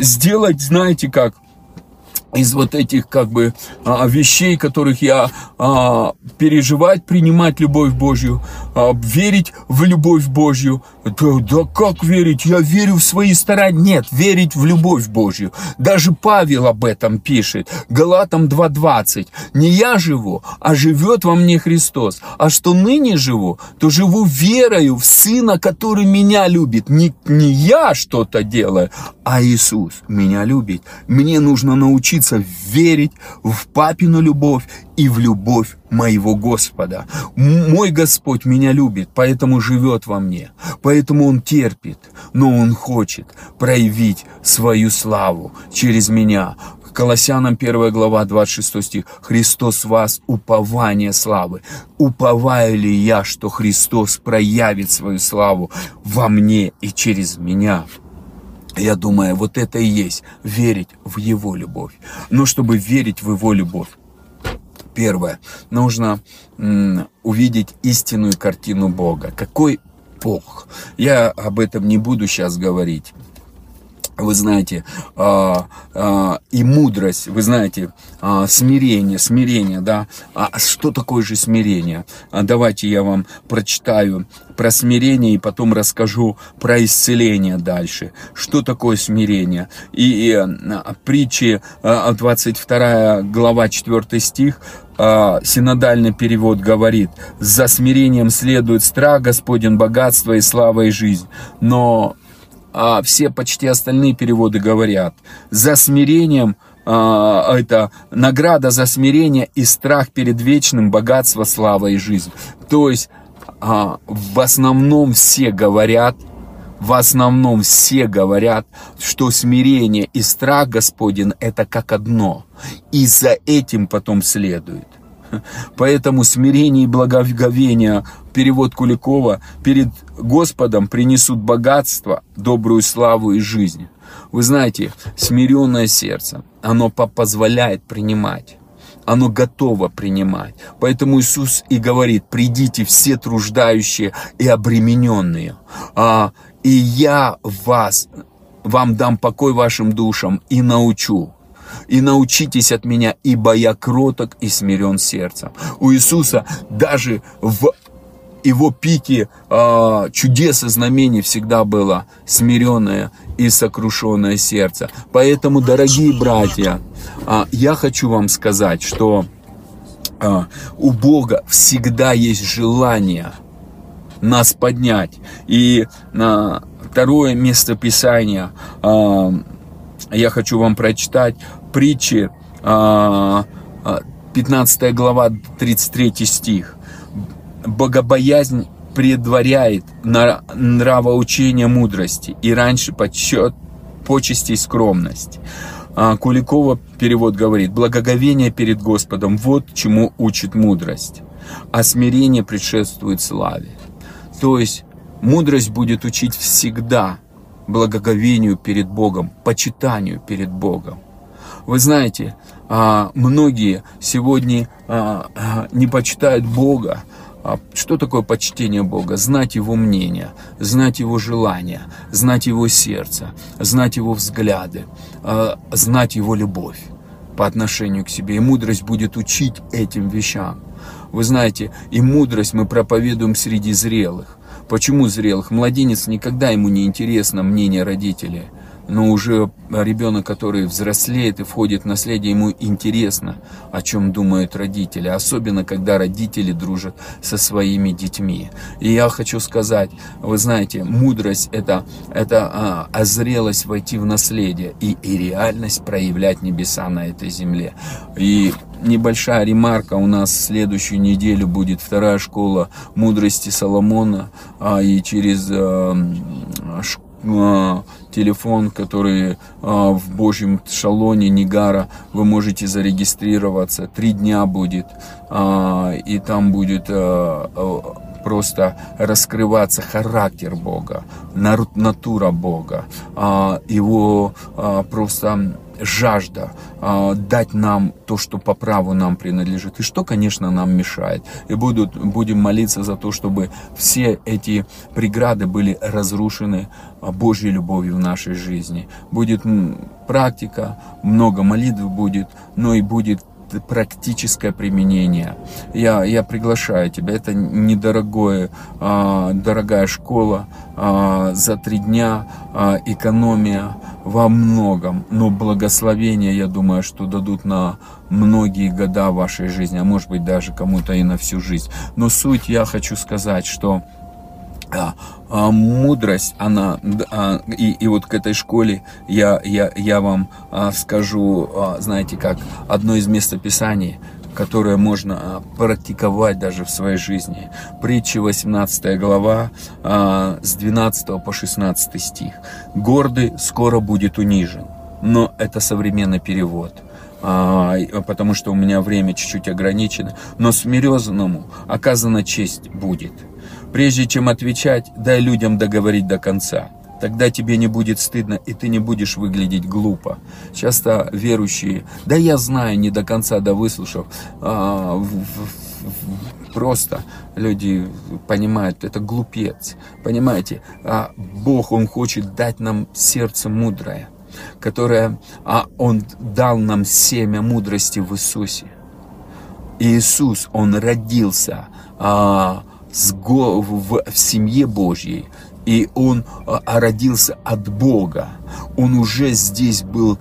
сделать, знаете как, из вот этих как бы а, вещей, которых я а, переживать, принимать любовь Божью, а, верить в любовь Божью. Да, да как верить? Я верю в свои старания. Нет, верить в любовь Божью. Даже Павел об этом пишет. Галатам 2.20. Не я живу, а живет во мне Христос. А что ныне живу, то живу верою в Сына, который меня любит. Не, не я что-то делаю, а Иисус меня любит. Мне нужно научиться научиться верить в папину любовь и в любовь моего Господа. Мой Господь меня любит, поэтому живет во мне, поэтому Он терпит, но Он хочет проявить свою славу через меня. Колоссянам 1 глава 26 стих. Христос вас упование славы. Уповаю ли я, что Христос проявит свою славу во мне и через меня? Я думаю, вот это и есть верить в Его любовь. Но чтобы верить в Его любовь, первое, нужно увидеть истинную картину Бога. Какой Бог? Я об этом не буду сейчас говорить. Вы знаете, а, а, и мудрость, вы знаете, а, смирение, смирение, да. А что такое же смирение? А давайте я вам прочитаю про смирение и потом расскажу про исцеление дальше. Что такое смирение? И, и притчи 22 глава 4 стих синодальный перевод говорит, за смирением следует страх Господень, богатство и слава и жизнь. Но а все почти остальные переводы говорят, за смирением а, это награда за смирение и страх перед вечным, богатство, слава и жизнь. То есть а, в основном все говорят, в основном все говорят, что смирение и страх Господень это как одно. И за этим потом следует. <laughs> Поэтому смирение и благоговение, перевод Куликова, перед Господом принесут богатство, добрую славу и жизнь. Вы знаете, смиренное сердце, оно позволяет принимать оно готово принимать. Поэтому Иисус и говорит, придите все труждающие и обремененные, а, и я вас, вам дам покой вашим душам и научу и научитесь от меня, ибо я кроток и смирен сердцем. У Иисуса даже в его пике э, чудес и знамений всегда было смиренное и сокрушенное сердце. Поэтому, дорогие братья, э, я хочу вам сказать, что э, у Бога всегда есть желание нас поднять. И э, второе место Писания э, я хочу вам прочитать притчи, 15 а, а, глава, 33 стих. Богобоязнь предваряет нравоучение мудрости и раньше подсчет почести и скромность. А Куликова перевод говорит, благоговение перед Господом, вот чему учит мудрость, а смирение предшествует славе. То есть мудрость будет учить всегда благоговению перед Богом, почитанию перед Богом. Вы знаете, а, многие сегодня а, а, не почитают Бога. Что такое почтение Бога? Знать Его мнение, знать Его желания, знать Его сердце, знать Его взгляды, знать Его любовь по отношению к себе. И мудрость будет учить этим вещам. Вы знаете, и мудрость мы проповедуем среди зрелых. Почему зрелых? Младенец никогда ему не интересно мнение родителей – но уже ребенок, который взрослеет и входит в наследие, ему интересно, о чем думают родители, особенно когда родители дружат со своими детьми. И я хочу сказать, вы знаете, мудрость это, это а, а зрелость войти в наследие и, и реальность проявлять небеса на этой земле. И небольшая ремарка, у нас в следующую неделю будет вторая школа мудрости Соломона, а, и через а, а, телефон, который а, в Божьем шалоне Нигара, вы можете зарегистрироваться. Три дня будет, а, и там будет просто раскрываться характер Бога, натура Бога, его просто жажда э, дать нам то, что по праву нам принадлежит, и что, конечно, нам мешает. И будут, будем молиться за то, чтобы все эти преграды были разрушены Божьей любовью в нашей жизни. Будет практика, много молитв будет, но и будет практическое применение. Я, я приглашаю тебя. Это недорогое, а, дорогая школа а, за три дня, а, экономия во многом. Но благословение, я думаю, что дадут на многие года вашей жизни, а может быть даже кому-то и на всю жизнь. Но суть я хочу сказать, что мудрость, она, а, и, и вот к этой школе я, я, я вам а, скажу, а, знаете, как одно из местописаний, которое можно а, практиковать даже в своей жизни. Притча 18 глава а, с 12 по 16 стих. «Гордый скоро будет унижен». Но это современный перевод потому что у меня время чуть-чуть ограничено, но смиренному оказана честь будет. Прежде чем отвечать, дай людям договорить до конца. Тогда тебе не будет стыдно, и ты не будешь выглядеть глупо. Часто верующие, да я знаю, не до конца, да выслушав, а, просто люди понимают, это глупец. Понимаете, а Бог, Он хочет дать нам сердце мудрое, которое а Он дал нам семя мудрости в Иисусе. Иисус, Он родился а, в, семье Божьей, и он а, родился от Бога. Он уже здесь был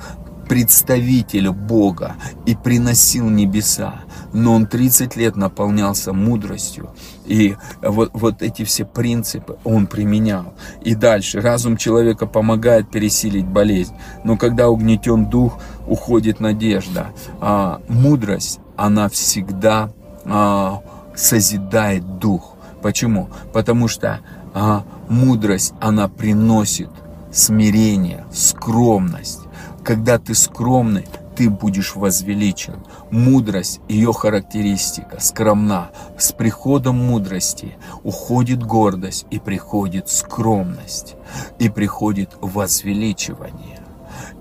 представитель Бога и приносил небеса. Но он 30 лет наполнялся мудростью. И вот, вот эти все принципы он применял. И дальше. Разум человека помогает пересилить болезнь. Но когда угнетен дух, уходит надежда. А, мудрость, она всегда а, созидает дух. Почему? Потому что а мудрость, она приносит смирение, скромность. Когда ты скромный, ты будешь возвеличен. Мудрость, ее характеристика, скромна. С приходом мудрости уходит гордость и приходит скромность. И приходит возвеличивание.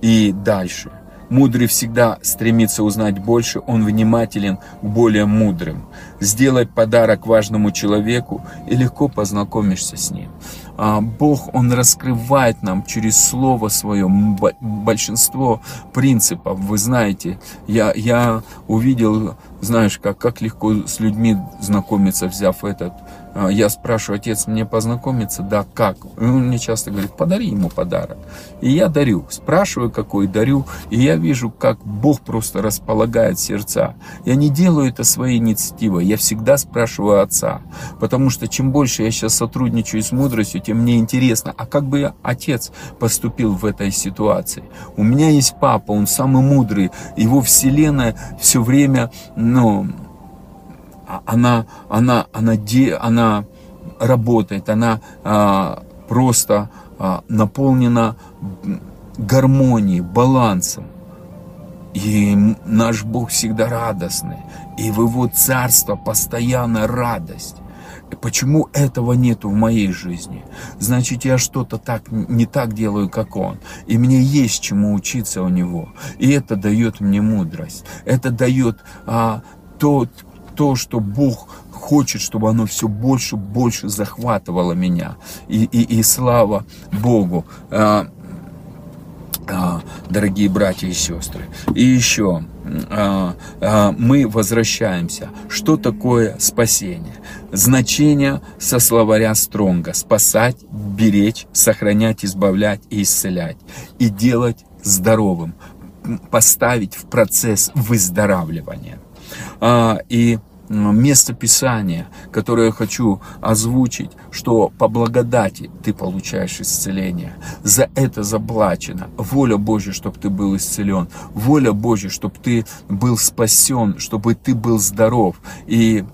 И дальше. Мудрый всегда стремится узнать больше, он внимателен к более мудрым. Сделай подарок важному человеку и легко познакомишься с ним. А, Бог, Он раскрывает нам через Слово Свое большинство принципов. Вы знаете, я, я увидел, знаешь, как, как легко с людьми знакомиться, взяв этот я спрашиваю, отец, мне познакомиться? Да, как? И он мне часто говорит, подари ему подарок. И я дарю. Спрашиваю, какой, дарю. И я вижу, как Бог просто располагает сердца. Я не делаю это своей инициативой. Я всегда спрашиваю отца. Потому что чем больше я сейчас сотрудничаю с мудростью, тем мне интересно, а как бы отец поступил в этой ситуации? У меня есть папа, он самый мудрый. Его вселенная все время, ну, а она, она, она, де, она работает, она а, просто а, наполнена гармонией, балансом. И наш Бог всегда радостный. И в Его царство постоянно радость. Почему этого нету в моей жизни? Значит, я что-то так не так делаю, как Он. И мне есть чему учиться у Него. И это дает мне мудрость. Это дает а, тот то, что Бог хочет, чтобы оно все больше и больше захватывало меня. И, и, и слава Богу, а, а, дорогие братья и сестры. И еще а, а, мы возвращаемся. Что такое спасение? Значение со словаря Стронга. Спасать, беречь, сохранять, избавлять и исцелять. И делать здоровым. Поставить в процесс выздоравливания. А, и место Писания, которое я хочу озвучить, что по благодати ты получаешь исцеление. За это заплачено. Воля Божья, чтобы ты был исцелен. Воля Божья, чтобы ты был спасен, чтобы ты был здоров. И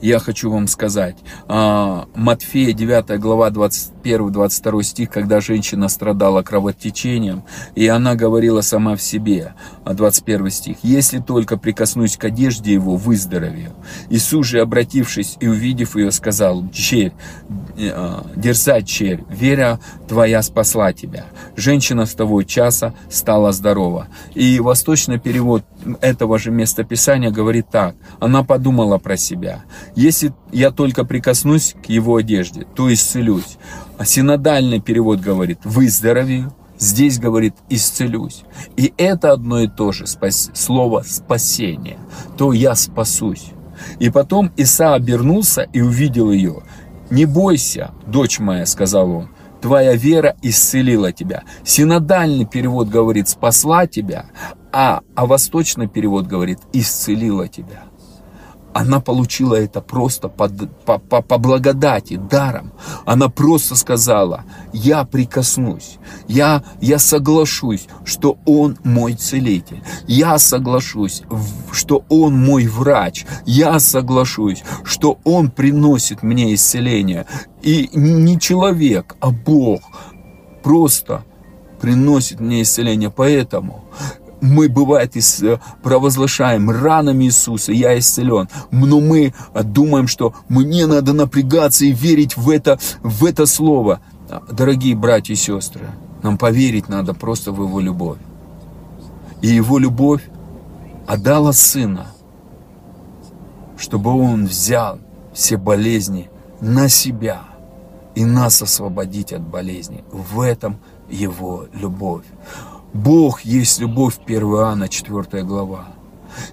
я хочу вам сказать, а, Матфея 9 глава 21-22 стих, когда женщина страдала кровотечением, и она говорила сама в себе, 21 а, стих, «Если только прикоснусь к одежде его, выздоровею». Иисус же, обратившись и увидев ее, сказал, «Черь, дерзать, черь, веря твоя спасла тебя». Женщина с того часа стала здорова. И восточный перевод этого же местописания говорит так, она подумала про себя. Если я только прикоснусь к его одежде, то исцелюсь. А синодальный перевод говорит «выздоровею», здесь говорит «исцелюсь». И это одно и то же спас... слово «спасение», то я спасусь. И потом Иса обернулся и увидел ее. «Не бойся, дочь моя», сказал он, твоя вера исцелила тебя. Синодальный перевод говорит «спасла тебя», а, а восточный перевод говорит «исцелила тебя» она получила это просто по, по, по, по благодати, даром. Она просто сказала, я прикоснусь, я, я соглашусь, что Он мой целитель. Я соглашусь, что Он мой врач. Я соглашусь, что Он приносит мне исцеление. И не человек, а Бог просто приносит мне исцеление. Поэтому мы, бывает, э, провозглашаем ранами Иисуса, я исцелен. Но мы э, думаем, что мне надо напрягаться и верить в это, в это слово. Дорогие братья и сестры, нам поверить надо просто в Его любовь. И Его любовь отдала Сына. чтобы Он взял все болезни на себя и нас освободить от болезней. В этом Его любовь. Бог есть любовь, 1 Иоанна, 4 глава.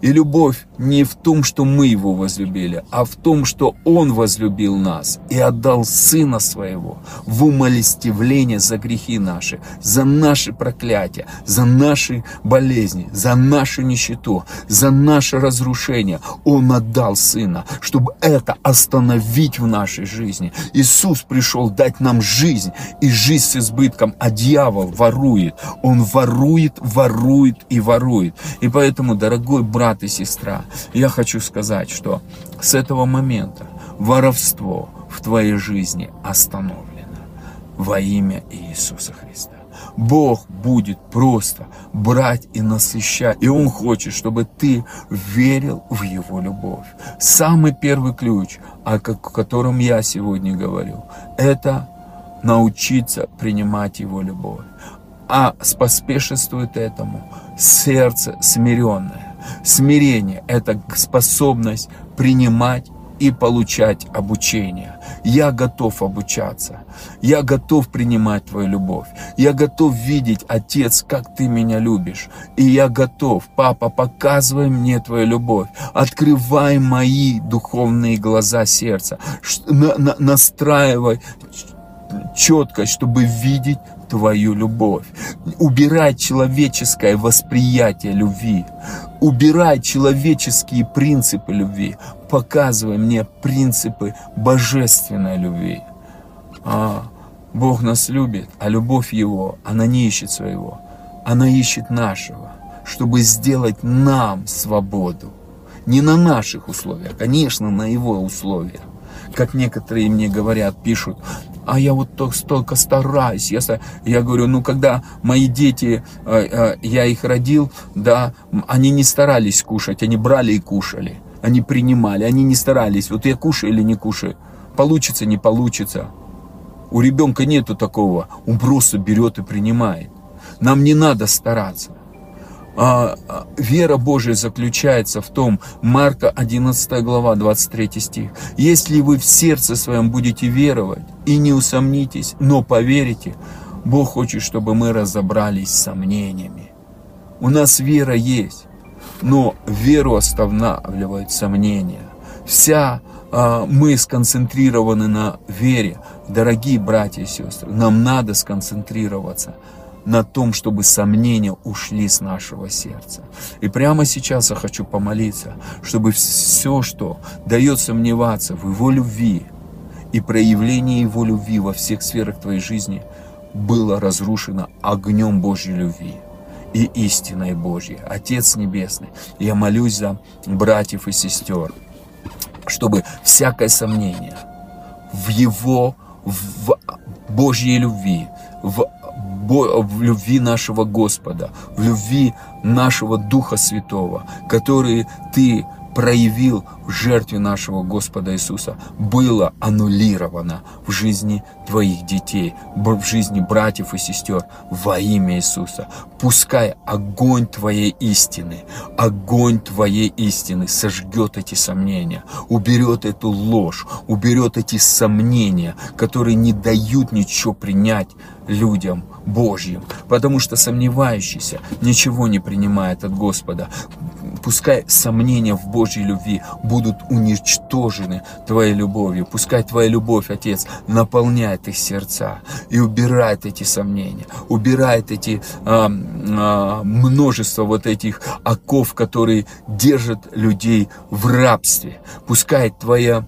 И любовь не в том, что мы Его возлюбили, а в том, что Он возлюбил нас и отдал Сына Своего в умолестивление за грехи наши, за наши проклятия, за наши болезни, за нашу нищету, за наше разрушение. Он отдал Сына, чтобы это остановить в нашей жизни. Иисус пришел дать нам жизнь, и жизнь с избытком, а дьявол ворует. Он ворует, ворует и ворует. И поэтому, дорогой брат и сестра, я хочу сказать, что с этого момента воровство в твоей жизни остановлено во имя Иисуса Христа. Бог будет просто брать и насыщать. И Он хочет, чтобы ты верил в Его любовь. Самый первый ключ, о котором я сегодня говорю, это научиться принимать Его любовь. А споспешествует этому сердце смиренное. Смирение – это способность принимать и получать обучение. Я готов обучаться. Я готов принимать Твою любовь. Я готов видеть, Отец, как Ты меня любишь. И я готов, Папа, показывай мне Твою любовь. Открывай мои духовные глаза сердца. Настраивай четкость, чтобы видеть Твою любовь. Убирай человеческое восприятие любви. Убирай человеческие принципы любви. Показывай мне принципы божественной любви. А, Бог нас любит, а любовь Его, она не ищет своего. Она ищет нашего, чтобы сделать нам свободу. Не на наших условиях, конечно, на Его условиях. Как некоторые мне говорят, пишут, а я вот так столько стараюсь. Я, я говорю, ну когда мои дети, э, э, я их родил, да, они не старались кушать, они брали и кушали. Они принимали, они не старались. Вот я кушаю или не кушаю. Получится, не получится. У ребенка нету такого. Он просто берет и принимает. Нам не надо стараться. А, а, вера Божия заключается в том, Марка 11 глава, 23 стих. Если вы в сердце своем будете веровать и не усомнитесь, но поверите, Бог хочет, чтобы мы разобрались с сомнениями. У нас вера есть, но веру останавливают сомнения. Вся а, мы сконцентрированы на вере. Дорогие братья и сестры, нам надо сконцентрироваться на том, чтобы сомнения ушли с нашего сердца. И прямо сейчас я хочу помолиться, чтобы все, что дает сомневаться в Его любви и проявлении Его любви во всех сферах твоей жизни, было разрушено огнем Божьей любви и истиной Божьей. Отец Небесный, я молюсь за братьев и сестер, чтобы всякое сомнение в Его, в Божьей любви, в в любви нашего Господа, в любви нашего Духа Святого, который Ты проявил в жертве нашего Господа Иисуса, было аннулировано в жизни твоих детей, в жизни братьев и сестер во имя Иисуса. Пускай огонь Твоей истины, огонь Твоей истины сожгет эти сомнения, уберет эту ложь, уберет эти сомнения, которые не дают ничего принять людям Божьим, потому что сомневающийся ничего не принимает от Господа. Пускай сомнения в Божьей любви будут уничтожены Твоей любовью. Пускай Твоя любовь, Отец, наполняет их сердца и убирает эти сомнения, убирает эти а, а, множество вот этих оков, которые держат людей в рабстве. Пускай Твоя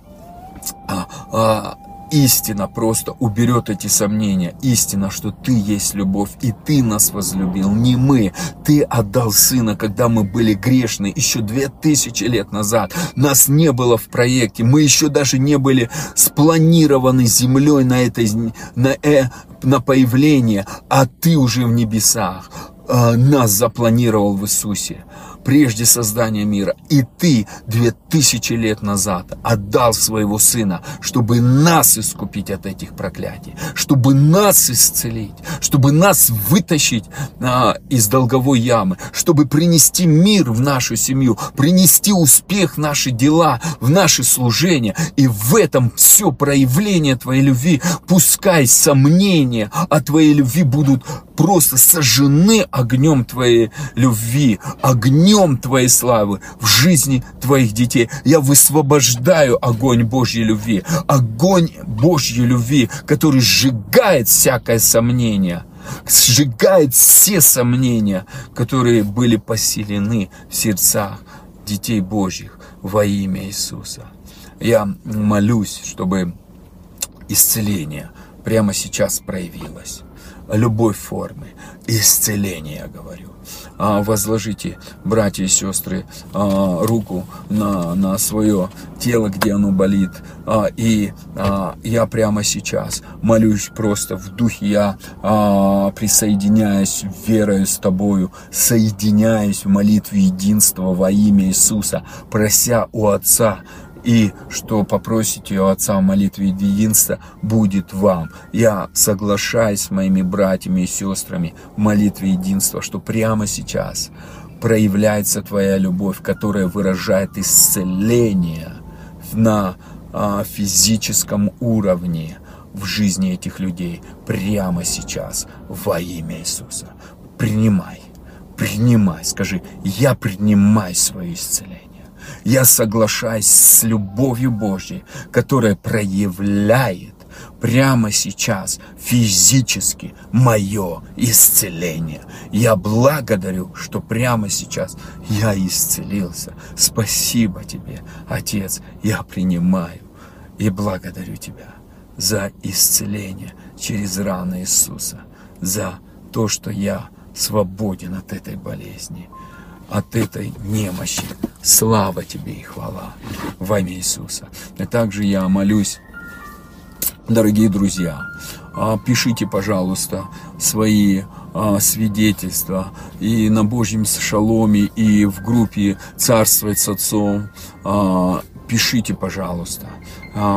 а, а, Истина просто уберет эти сомнения. Истина, что Ты есть любовь, и Ты нас возлюбил, не мы. Ты отдал Сына, когда мы были грешны, еще две тысячи лет назад. Нас не было в проекте, мы еще даже не были спланированы землей на, этой, на, э, на появление, а Ты уже в небесах. Э, нас запланировал в Иисусе. Прежде создания мира. И ты две тысячи лет назад отдал своего сына, чтобы нас искупить от этих проклятий, чтобы нас исцелить, чтобы нас вытащить а, из долговой ямы, чтобы принести мир в нашу семью, принести успех в наши дела, в наше служение. И в этом все проявление твоей любви. Пускай сомнения о твоей любви будут просто сожжены огнем твоей любви, огнем твоей славы в жизни твоих детей. Я высвобождаю огонь Божьей любви, огонь Божьей любви, который сжигает всякое сомнение сжигает все сомнения, которые были поселены в сердцах детей Божьих во имя Иисуса. Я молюсь, чтобы исцеление прямо сейчас проявилось любой формы. Исцеление, я говорю. А, возложите, братья и сестры, а, руку на, на свое тело, где оно болит. А, и я прямо сейчас молюсь просто в духе, я присоединяюсь верою с тобою, соединяюсь в молитве единства во имя Иисуса, прося у Отца и что попросите у Отца в молитве единства, будет вам. Я соглашаюсь с моими братьями и сестрами в молитве единства, что прямо сейчас проявляется Твоя любовь, которая выражает исцеление на а, физическом уровне в жизни этих людей прямо сейчас во имя Иисуса. Принимай, принимай, скажи, я принимаю свое исцеление я соглашаюсь с любовью Божьей, которая проявляет прямо сейчас физически мое исцеление. Я благодарю, что прямо сейчас я исцелился. Спасибо тебе, Отец, я принимаю и благодарю тебя за исцеление через раны Иисуса, за то, что я свободен от этой болезни от этой немощи. Слава тебе и хвала во имя Иисуса. И также я молюсь, дорогие друзья, а, пишите, пожалуйста, свои а, свидетельства и на Божьем шаломе, и в группе «Царствовать с Отцом». А, пишите, пожалуйста,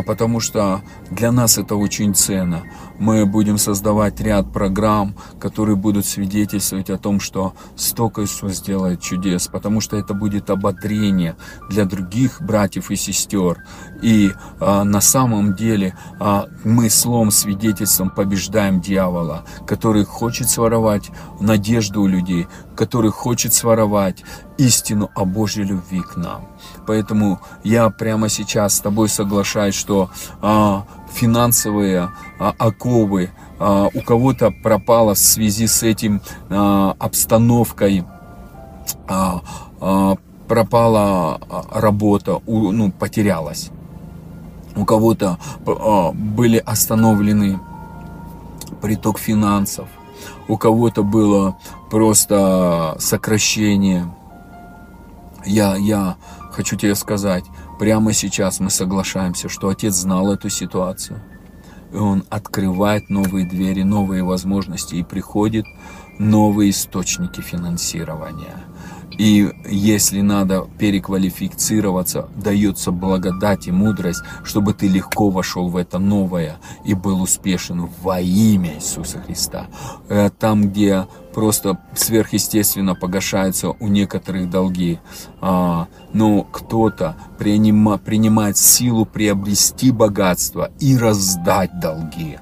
потому что для нас это очень ценно мы будем создавать ряд программ, которые будут свидетельствовать о том, что столько Иисус сделает чудес, потому что это будет ободрение для других братьев и сестер. И а, на самом деле а, мы словом свидетельством побеждаем дьявола, который хочет своровать надежду у людей, который хочет своровать истину о Божьей любви к нам. Поэтому я прямо сейчас с тобой соглашаюсь, что а, финансовые а, оковы а, у кого-то пропала в связи с этим а, обстановкой, а, а, пропала работа, ну, потерялась. У кого-то а, были остановлены приток финансов, у кого-то было просто сокращение. Я, я хочу тебе сказать, Прямо сейчас мы соглашаемся, что Отец знал эту ситуацию. И Он открывает новые двери, новые возможности и приходит новые источники финансирования. И если надо переквалифицироваться, дается благодать и мудрость, чтобы ты легко вошел в это новое и был успешен во имя Иисуса Христа. Э, там, где просто сверхъестественно погашаются у некоторых долги, а, но кто-то принима, принимает силу приобрести богатство и раздать долги.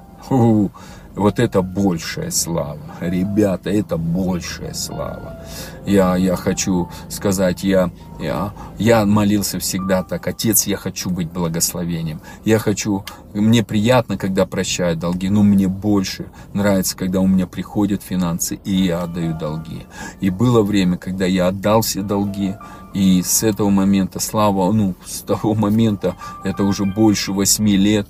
Вот это большая слава. Ребята, это большая слава. Я, я хочу сказать, я, я, я молился всегда так. Отец, я хочу быть благословением. Я хочу, мне приятно, когда прощают долги, но мне больше нравится, когда у меня приходят финансы, и я отдаю долги. И было время, когда я отдал все долги, и с этого момента, слава, ну, с того момента, это уже больше восьми лет,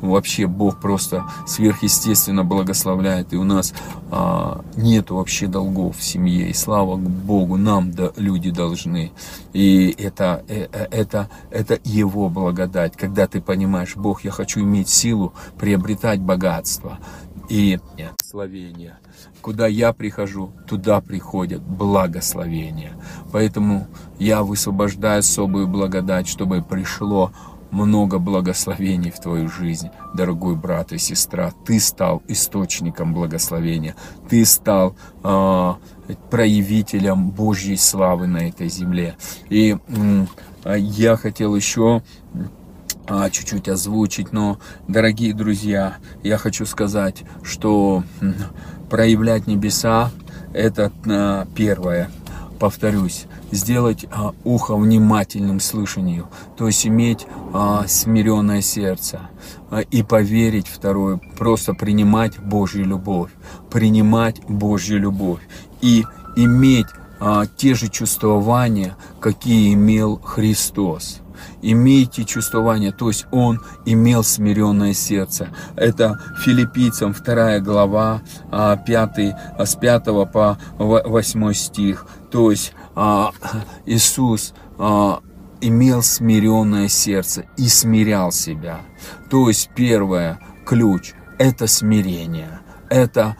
вообще Бог просто сверхъестественно благословляет, и у нас а, нет вообще долгов в семье, и слава Богу, нам да, люди должны, и это, э, э, это, это Его благодать, когда ты понимаешь, Бог, я хочу иметь силу приобретать богатство, и благословения. Куда я прихожу, туда приходят благословения. Поэтому я высвобождаю особую благодать, чтобы пришло много благословений в твою жизнь, дорогой брат и сестра. Ты стал источником благословения. Ты стал э, проявителем Божьей славы на этой земле. И э, я хотел еще а, чуть-чуть озвучить, но, дорогие друзья, я хочу сказать, что проявлять небеса – это первое. Повторюсь, сделать а, ухо внимательным слышанию, то есть иметь а, смиренное сердце а, и поверить второе, просто принимать Божью любовь, принимать Божью любовь и иметь те же чувствования, какие имел Христос имейте чувствование, то есть он имел смиренное сердце. Это филиппийцам 2 глава 5, а, с 5 по 8 стих. То есть а, Иисус а, имел смиренное сердце и смирял себя. То есть первое, ключ, это смирение. Это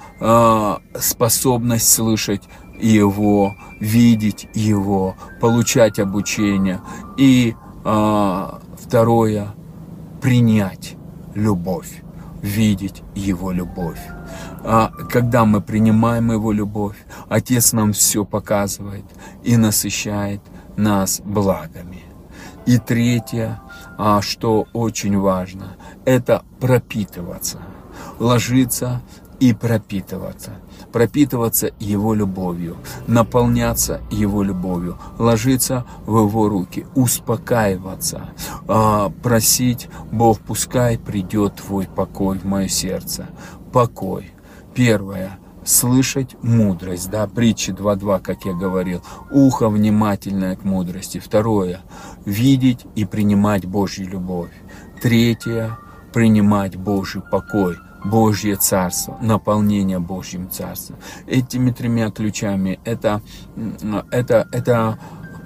способность слышать его, видеть его, получать обучение и а, второе, принять любовь, видеть Его любовь. А когда мы принимаем Его любовь, Отец нам все показывает и насыщает нас благами. И третье, а, что очень важно, это пропитываться, ложиться и пропитываться пропитываться Его любовью, наполняться Его любовью, ложиться в Его руки, успокаиваться, а, просить, Бог, пускай придет Твой покой в мое сердце. Покой. Первое слышать мудрость, да, притчи 2.2, как я говорил, ухо внимательное к мудрости. Второе, видеть и принимать Божью любовь. Третье, принимать Божий покой – Божье Царство, наполнение Божьим Царством. Этими тремя ключами это, это, это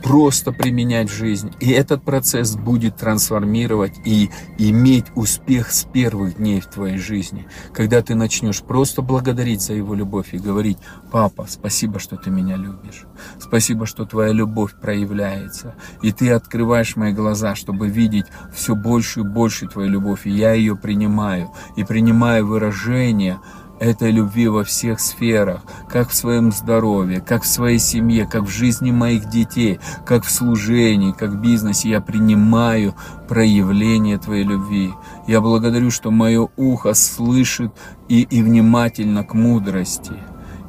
просто применять в жизнь. И этот процесс будет трансформировать и иметь успех с первых дней в твоей жизни. Когда ты начнешь просто благодарить за его любовь и говорить, папа, спасибо, что ты меня любишь. Спасибо, что твоя любовь проявляется. И ты открываешь мои глаза, чтобы видеть все больше и больше твою любовь. И я ее принимаю. И принимаю выражение этой любви во всех сферах, как в своем здоровье, как в своей семье, как в жизни моих детей, как в служении, как в бизнесе. Я принимаю проявление Твоей любви. Я благодарю, что мое ухо слышит и, и внимательно к мудрости.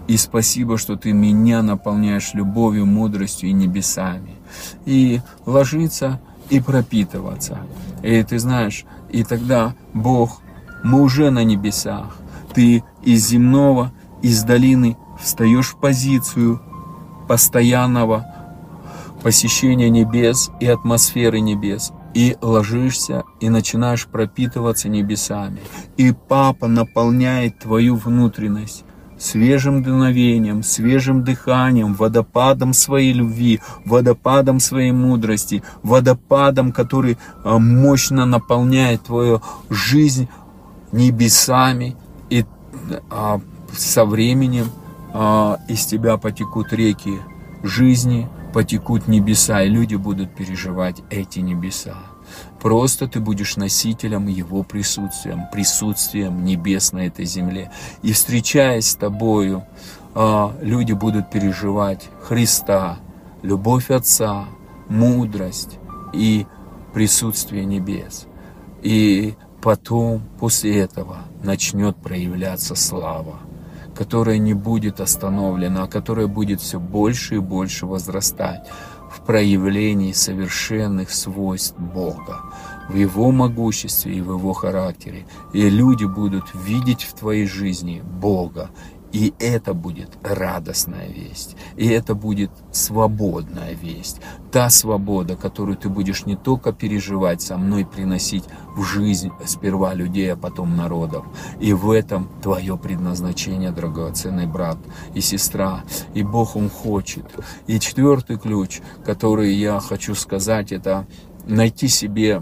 И спасибо, что Ты меня наполняешь любовью, мудростью и небесами. И ложиться и пропитываться. И ты знаешь, и тогда Бог, мы уже на небесах, ты из земного, из долины встаешь в позицию постоянного посещения небес и атмосферы небес, и ложишься, и начинаешь пропитываться небесами. И Папа наполняет твою внутренность свежим дуновением, свежим дыханием, водопадом своей любви, водопадом своей мудрости, водопадом, который а, мощно наполняет твою жизнь небесами, а, со временем а, из тебя потекут реки жизни, потекут небеса, и люди будут переживать эти небеса. Просто ты будешь носителем Его присутствием, присутствием небес на этой земле. И встречаясь с тобою, а, люди будут переживать Христа, любовь Отца, мудрость и присутствие небес. И потом, после этого, начнет проявляться слава, которая не будет остановлена, а которая будет все больше и больше возрастать в проявлении совершенных свойств Бога, в Его могуществе и в Его характере. И люди будут видеть в твоей жизни Бога и это будет радостная весть. И это будет свободная весть. Та свобода, которую ты будешь не только переживать со мной, приносить в жизнь сперва людей, а потом народов. И в этом твое предназначение, драгоценный брат и сестра. И Бог Он хочет. И четвертый ключ, который я хочу сказать, это найти себе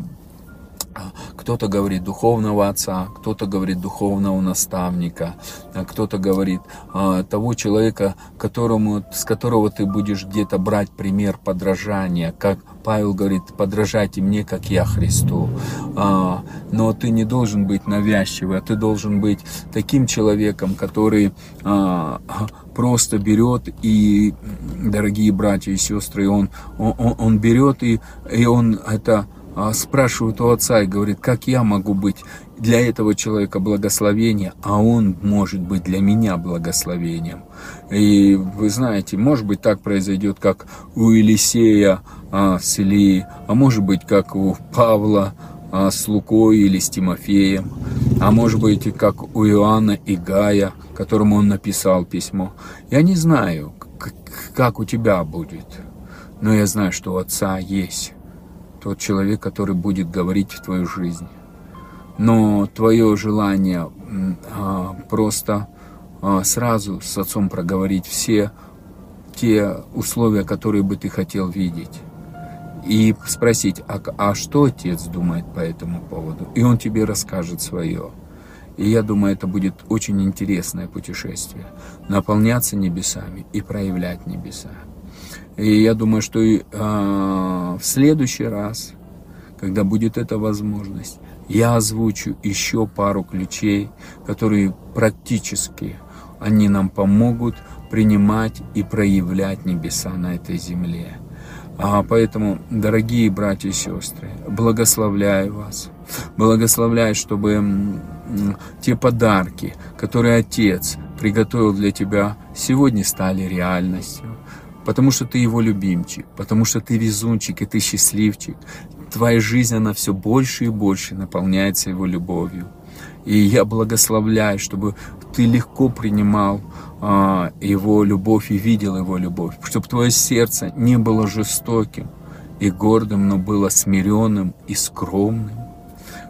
кто-то говорит духовного отца, кто-то говорит духовного наставника, а кто-то говорит а, того человека, которому, с которого ты будешь где-то брать пример подражания, как Павел говорит, подражайте мне, как я Христу. Но ты не должен быть навязчивый, а ты должен быть таким человеком, который просто берет и, дорогие братья и сестры, он, он, он берет и, и он это а, спрашивают у отца и говорит, как я могу быть для этого человека благословением, а он может быть для меня благословением. И вы знаете, может быть так произойдет, как у Елисея а, с Илией, а может быть как у Павла а, с Лукой или с Тимофеем, а может быть как у Иоанна и Гая, которому он написал письмо. Я не знаю, как у тебя будет, но я знаю, что у отца есть тот человек, который будет говорить в твою жизнь. Но твое желание а, просто а, сразу с отцом проговорить все те условия, которые бы ты хотел видеть. И спросить, а, а что отец думает по этому поводу? И он тебе расскажет свое. И я думаю, это будет очень интересное путешествие. Наполняться небесами и проявлять небеса. И я думаю, что и, э, в следующий раз, когда будет эта возможность, я озвучу еще пару ключей, которые практически они нам помогут принимать и проявлять небеса на этой земле. А поэтому, дорогие братья и сестры, благословляю вас. Благословляю, чтобы те подарки, которые Отец приготовил для тебя, сегодня стали реальностью потому что ты его любимчик, потому что ты везунчик и ты счастливчик. Твоя жизнь, она все больше и больше наполняется его любовью. И я благословляю, чтобы ты легко принимал а, его любовь и видел его любовь, чтобы твое сердце не было жестоким и гордым, но было смиренным и скромным,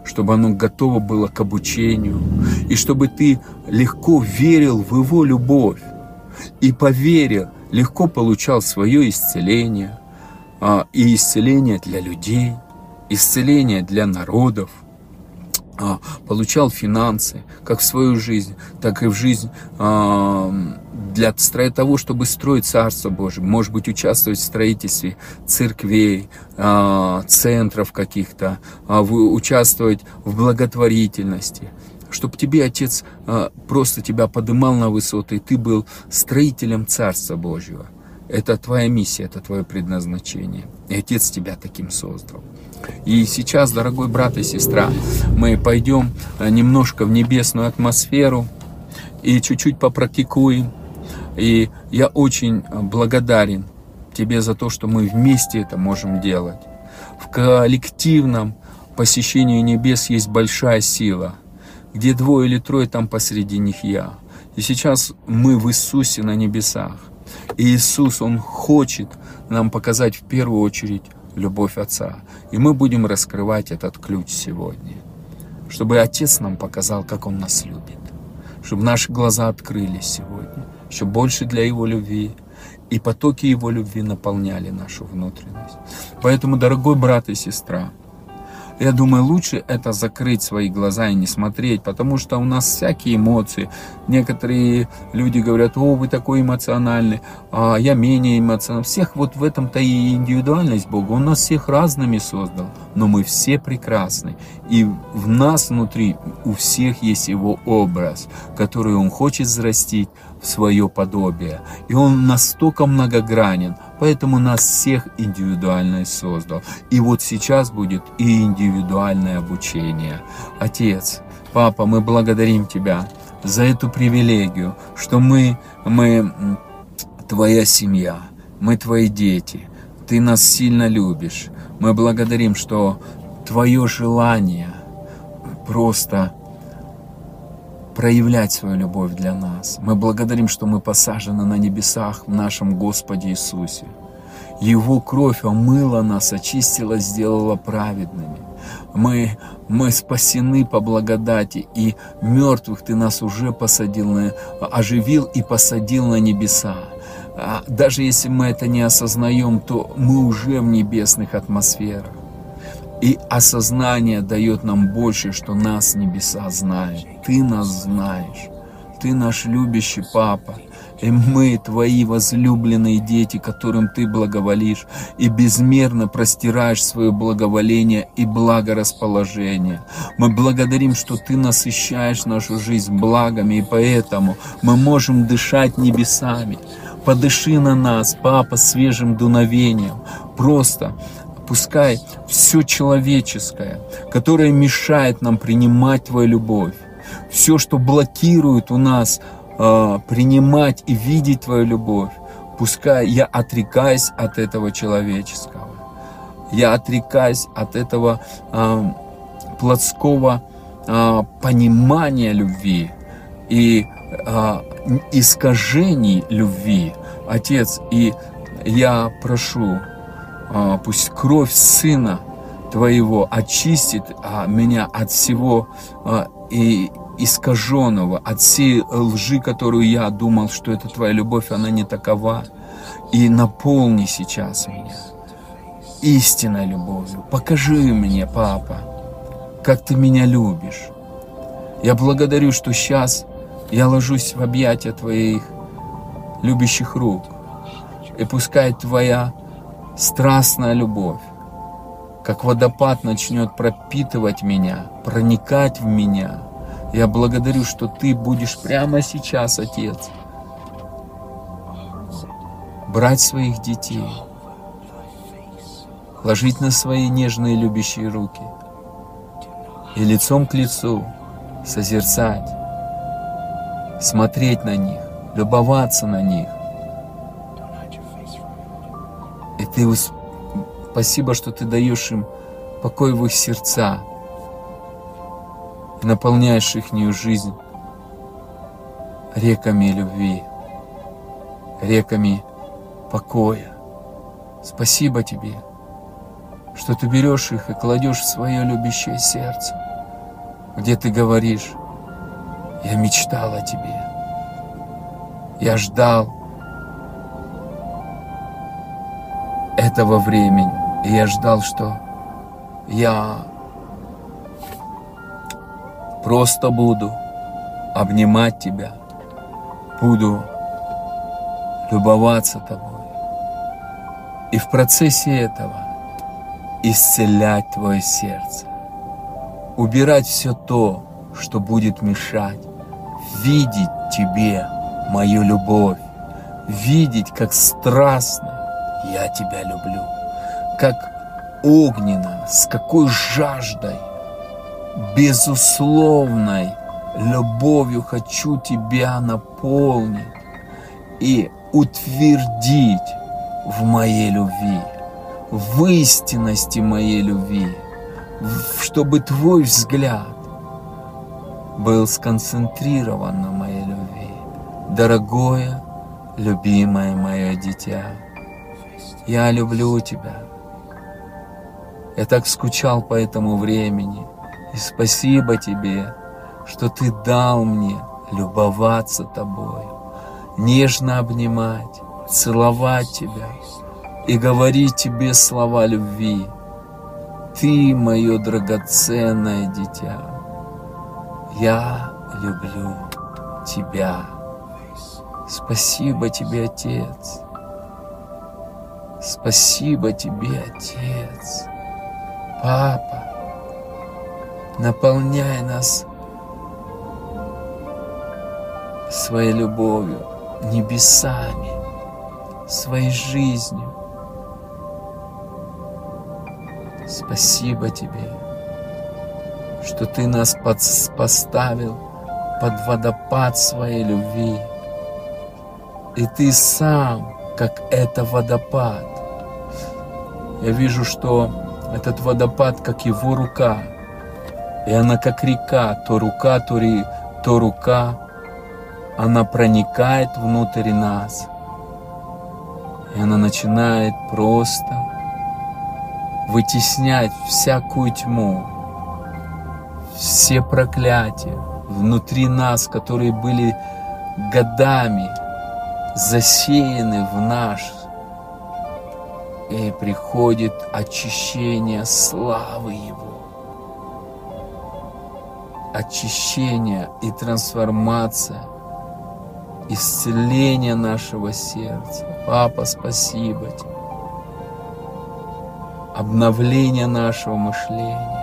чтобы оно готово было к обучению, и чтобы ты легко верил в его любовь и поверил, легко получал свое исцеление, а, и исцеление для людей, исцеление для народов, а, получал финансы, как в свою жизнь, так и в жизнь а, для того, чтобы строить Царство Божие, может быть, участвовать в строительстве церквей, центров каких-то, участвовать в благотворительности – чтобы тебе Отец а, просто тебя подымал на высоты, и ты был строителем Царства Божьего. Это твоя миссия, это твое предназначение. И Отец тебя таким создал. И сейчас, дорогой брат и сестра, мы пойдем а, немножко в небесную атмосферу и чуть-чуть попрактикуем. И я очень благодарен тебе за то, что мы вместе это можем делать. В коллективном посещении небес есть большая сила – где двое или трое, там посреди них я. И сейчас мы в Иисусе на небесах. И Иисус, Он хочет нам показать в первую очередь любовь Отца. И мы будем раскрывать этот ключ сегодня. Чтобы Отец нам показал, как Он нас любит. Чтобы наши глаза открылись сегодня. Еще больше для Его любви. И потоки Его любви наполняли нашу внутренность. Поэтому, дорогой брат и сестра, я думаю, лучше это закрыть свои глаза и не смотреть, потому что у нас всякие эмоции. Некоторые люди говорят, о, вы такой эмоциональный, а я менее эмоциональный. Всех вот в этом-то и индивидуальность Бога. Он нас всех разными создал, но мы все прекрасны. И в нас внутри у всех есть Его образ, который Он хочет взрастить в свое подобие. И Он настолько многогранен, Поэтому нас всех индивидуально создал. И вот сейчас будет и индивидуальное обучение. Отец, Папа, мы благодарим Тебя за эту привилегию, что мы, мы Твоя семья, мы Твои дети, Ты нас сильно любишь. Мы благодарим, что Твое желание просто проявлять свою любовь для нас. Мы благодарим, что мы посажены на небесах в нашем Господе Иисусе. Его кровь омыла нас, очистила, сделала праведными. Мы, мы спасены по благодати, и мертвых Ты нас уже посадил, на, оживил и посадил на небеса. А даже если мы это не осознаем, то мы уже в небесных атмосферах. И осознание дает нам больше, что нас небеса знают. Ты нас знаешь. Ты наш любящий папа. И мы, Твои возлюбленные дети, которым Ты благоволишь, и безмерно простираешь свое благоволение и благорасположение. Мы благодарим, что Ты насыщаешь нашу жизнь благами, и поэтому мы можем дышать небесами. Подыши на нас, Папа, свежим дуновением. Просто пускай все человеческое, которое мешает нам принимать Твою любовь, все, что блокирует у нас э, принимать и видеть Твою любовь, пускай я отрекаюсь от этого человеческого. Я отрекаюсь от этого э, плотского э, понимания любви и э, искажений любви. Отец, и я прошу, пусть кровь Сына Твоего очистит а, меня от всего а, и искаженного, от всей лжи, которую я думал, что это твоя любовь, она не такова. И наполни сейчас меня истинной любовью. Покажи мне, папа, как ты меня любишь. Я благодарю, что сейчас я ложусь в объятия твоих любящих рук. И пускай твоя страстная любовь, как водопад начнет пропитывать меня, проникать в меня – я благодарю, что Ты будешь прямо сейчас, Отец, брать своих детей, ложить на свои нежные любящие руки и лицом к лицу созерцать, смотреть на них, любоваться на них. И Ты спасибо, что Ты даешь им покой в их сердца, наполняешь ихнюю жизнь реками любви, реками покоя. Спасибо тебе, что ты берешь их и кладешь в свое любящее сердце, где ты говоришь, я мечтал о тебе, я ждал этого времени, и я ждал, что я Просто буду обнимать тебя, буду любоваться тобой. И в процессе этого исцелять твое сердце, убирать все то, что будет мешать, видеть тебе мою любовь, видеть, как страстно я тебя люблю, как огненно, с какой жаждой безусловной любовью хочу тебя наполнить и утвердить в моей любви, в истинности моей любви, чтобы твой взгляд был сконцентрирован на моей любви. Дорогое, любимое мое дитя, я люблю тебя. Я так скучал по этому времени – и спасибо тебе, что ты дал мне любоваться тобою, нежно обнимать, целовать тебя и говорить тебе слова любви. Ты мое драгоценное дитя. Я люблю тебя. Спасибо тебе, Отец. Спасибо тебе, Отец. Папа наполняй нас своей любовью, небесами, своей жизнью. Спасибо тебе, что ты нас поставил под водопад своей любви. И ты сам, как это водопад. Я вижу, что этот водопад, как его рука, и она как река, то рука, то, ри, то рука, она проникает внутрь нас. И она начинает просто вытеснять всякую тьму, все проклятия внутри нас, которые были годами засеяны в наш. И приходит очищение славы Его. Очищение и трансформация, исцеление нашего сердца. Папа, спасибо тебе. Обновление нашего мышления.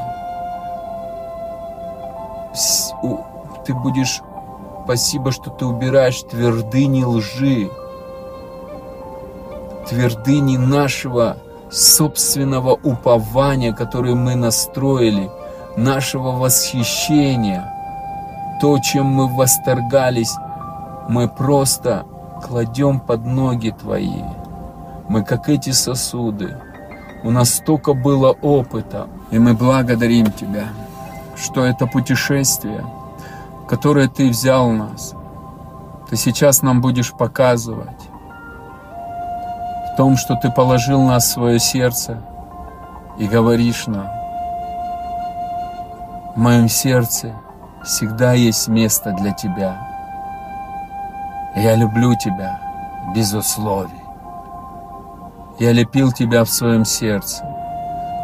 Ты будешь спасибо, что ты убираешь твердыни лжи, твердыни нашего собственного упования, которые мы настроили, нашего восхищения, то, чем мы восторгались, мы просто кладем под ноги Твои. Мы как эти сосуды. У нас столько было опыта, и мы благодарим Тебя, что это путешествие – которое Ты взял нас, Ты сейчас нам будешь показывать том, что Ты положил нас в свое сердце и говоришь нам, в моем сердце всегда есть место для Тебя. Я люблю Тебя без условий. Я лепил Тебя в своем сердце.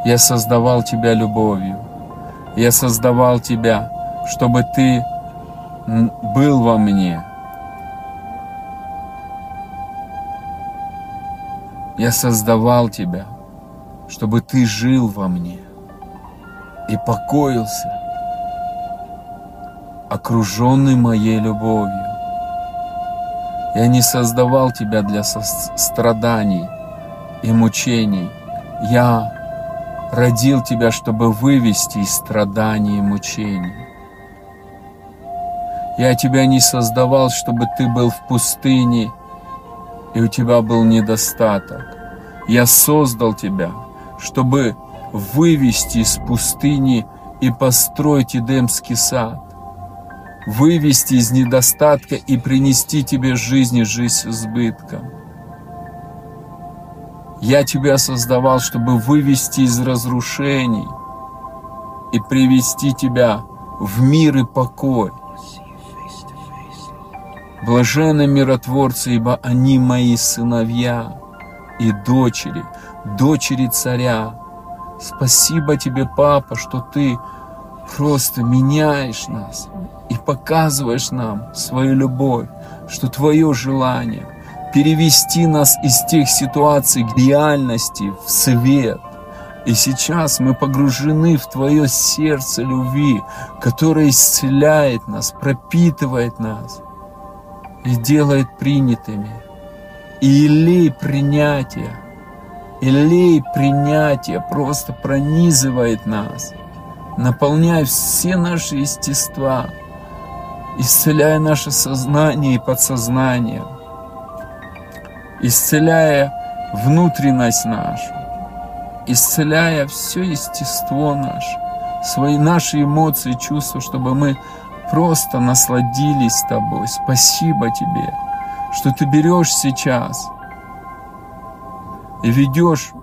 Я создавал Тебя любовью. Я создавал Тебя, чтобы Ты был во мне. Я создавал тебя, чтобы ты жил во мне и покоился, окруженный моей любовью. Я не создавал тебя для страданий и мучений. Я родил тебя, чтобы вывести из страданий и мучений. Я тебя не создавал, чтобы ты был в пустыне, и у тебя был недостаток. Я создал тебя, чтобы вывести из пустыни и построить Эдемский сад, вывести из недостатка и принести тебе жизнь и жизнь с. Я тебя создавал, чтобы вывести из разрушений и привести тебя в мир и покой. Блаженны миротворцы, ибо они мои сыновья и дочери, дочери царя. Спасибо тебе, папа, что ты просто меняешь нас и показываешь нам свою любовь, что твое желание перевести нас из тех ситуаций к реальности, в свет. И сейчас мы погружены в Твое сердце любви, которое исцеляет нас, пропитывает нас и делает принятыми. И илей принятия, илей принятия просто пронизывает нас, наполняя все наши естества, исцеляя наше сознание и подсознание, исцеляя внутренность нашу, исцеляя все естество наше, свои наши эмоции, чувства, чтобы мы просто насладились тобой. Спасибо тебе, что ты берешь сейчас и ведешь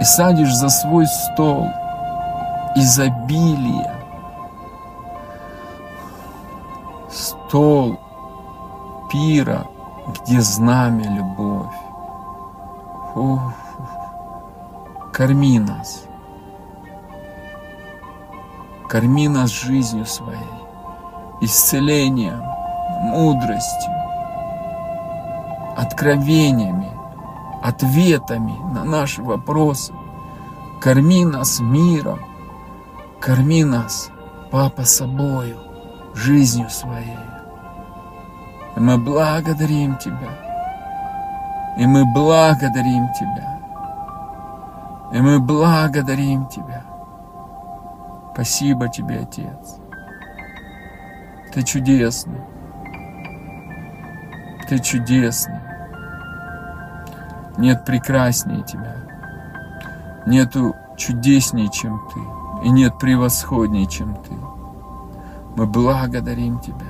и садишь за свой стол изобилие. Стол пира, где знамя любовь. Фу, корми нас корми нас жизнью своей, исцелением, мудростью, откровениями, ответами на наши вопросы. Корми нас миром, корми нас, Папа, собою, жизнью своей. И мы благодарим Тебя. И мы благодарим Тебя. И мы благодарим Тебя. Спасибо тебе, Отец. Ты чудесный. Ты чудесный. Нет прекраснее тебя. Нету чудеснее, чем ты. И нет превосходнее, чем ты. Мы благодарим тебя.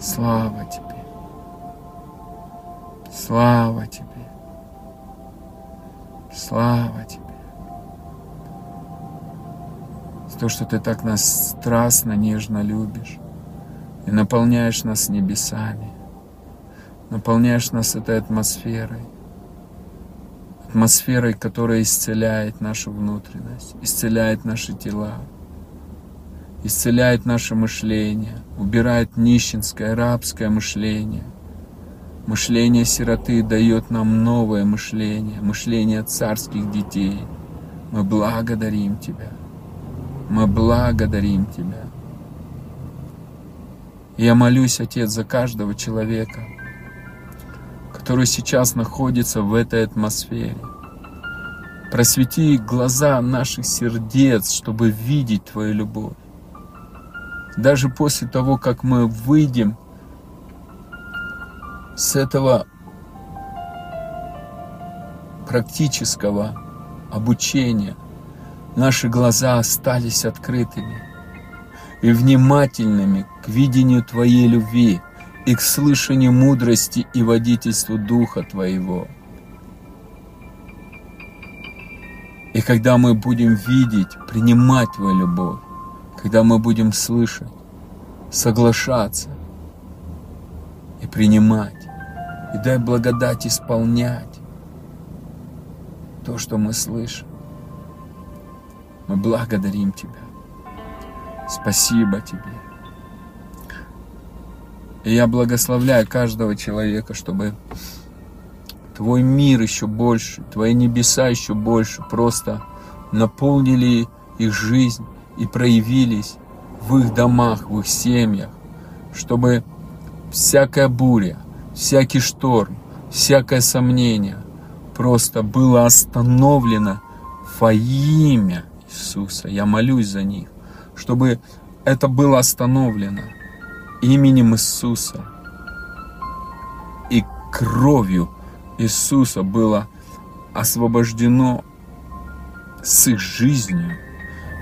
Слава тебе. Слава тебе. Слава Тебе. За то, что Ты так нас страстно, нежно любишь. и наполняешь нас небесами, наполняешь нас этой атмосферой, атмосферой, которая исцеляет нашу внутренность, исцеляет наши тела, исцеляет наше мышление, убирает нищенское, рабское мышление. Мышление сироты дает нам новое мышление, мышление царских детей. Мы благодарим Тебя. Мы благодарим Тебя. Я молюсь, Отец, за каждого человека, который сейчас находится в этой атмосфере. Просвети глаза наших сердец, чтобы видеть Твою любовь. Даже после того, как мы выйдем с этого практического обучения, наши глаза остались открытыми и внимательными к видению Твоей любви и к слышанию мудрости и водительству Духа Твоего. И когда мы будем видеть, принимать Твою любовь, когда мы будем слышать, соглашаться и принимать, и дай благодать исполнять то, что мы слышим. Мы благодарим Тебя. Спасибо Тебе. И я благословляю каждого человека, чтобы Твой мир еще больше, Твои небеса еще больше просто наполнили их жизнь и проявились в их домах, в их семьях, чтобы всякая буря, всякий шторм, всякое сомнение просто было остановлено во имя Иисуса. Я молюсь за них, чтобы это было остановлено именем Иисуса. И кровью Иисуса было освобождено с их жизнью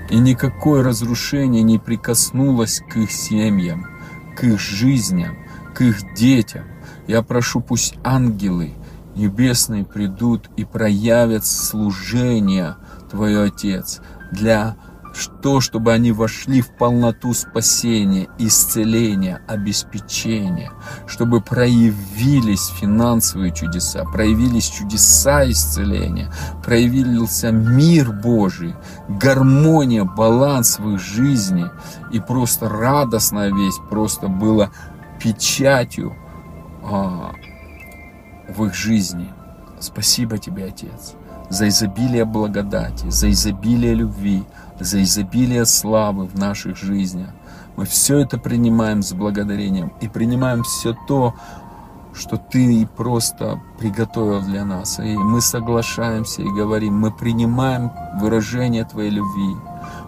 и никакое разрушение не прикоснулось к их семьям, к их жизням, к их детям. Я прошу, пусть ангелы небесные придут и проявят служение Твое Отец для что, чтобы они вошли в полноту спасения, исцеления, обеспечения, чтобы проявились финансовые чудеса, проявились чудеса исцеления, проявился мир Божий, гармония, баланс в их жизни, и просто радостная весть просто была печатью в их жизни. Спасибо тебе, Отец, за изобилие благодати, за изобилие любви, за изобилие славы в наших жизнях. Мы все это принимаем с благодарением и принимаем все то, что Ты просто приготовил для нас. И мы соглашаемся и говорим, мы принимаем выражение Твоей любви,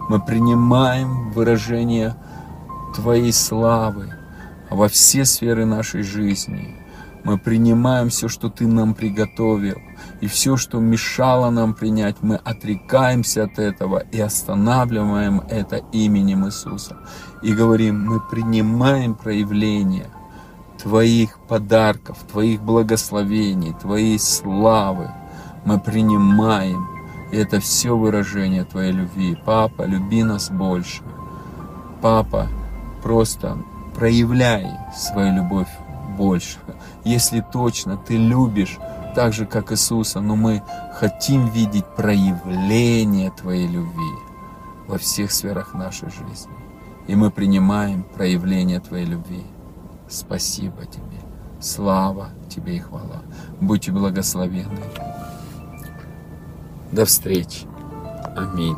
мы принимаем выражение Твоей славы во все сферы нашей жизни. Мы принимаем все, что Ты нам приготовил. И все, что мешало нам принять, мы отрекаемся от этого и останавливаем это именем Иисуса. И говорим, мы принимаем проявление Твоих подарков, Твоих благословений, Твоей славы. Мы принимаем. И это все выражение Твоей любви. Папа, люби нас больше. Папа, просто проявляй свою любовь больше. Если точно ты любишь так же, как Иисуса, но мы хотим видеть проявление Твоей любви во всех сферах нашей жизни. И мы принимаем проявление Твоей любви. Спасибо Тебе. Слава Тебе и хвала. Будьте благословенны. До встречи. Аминь.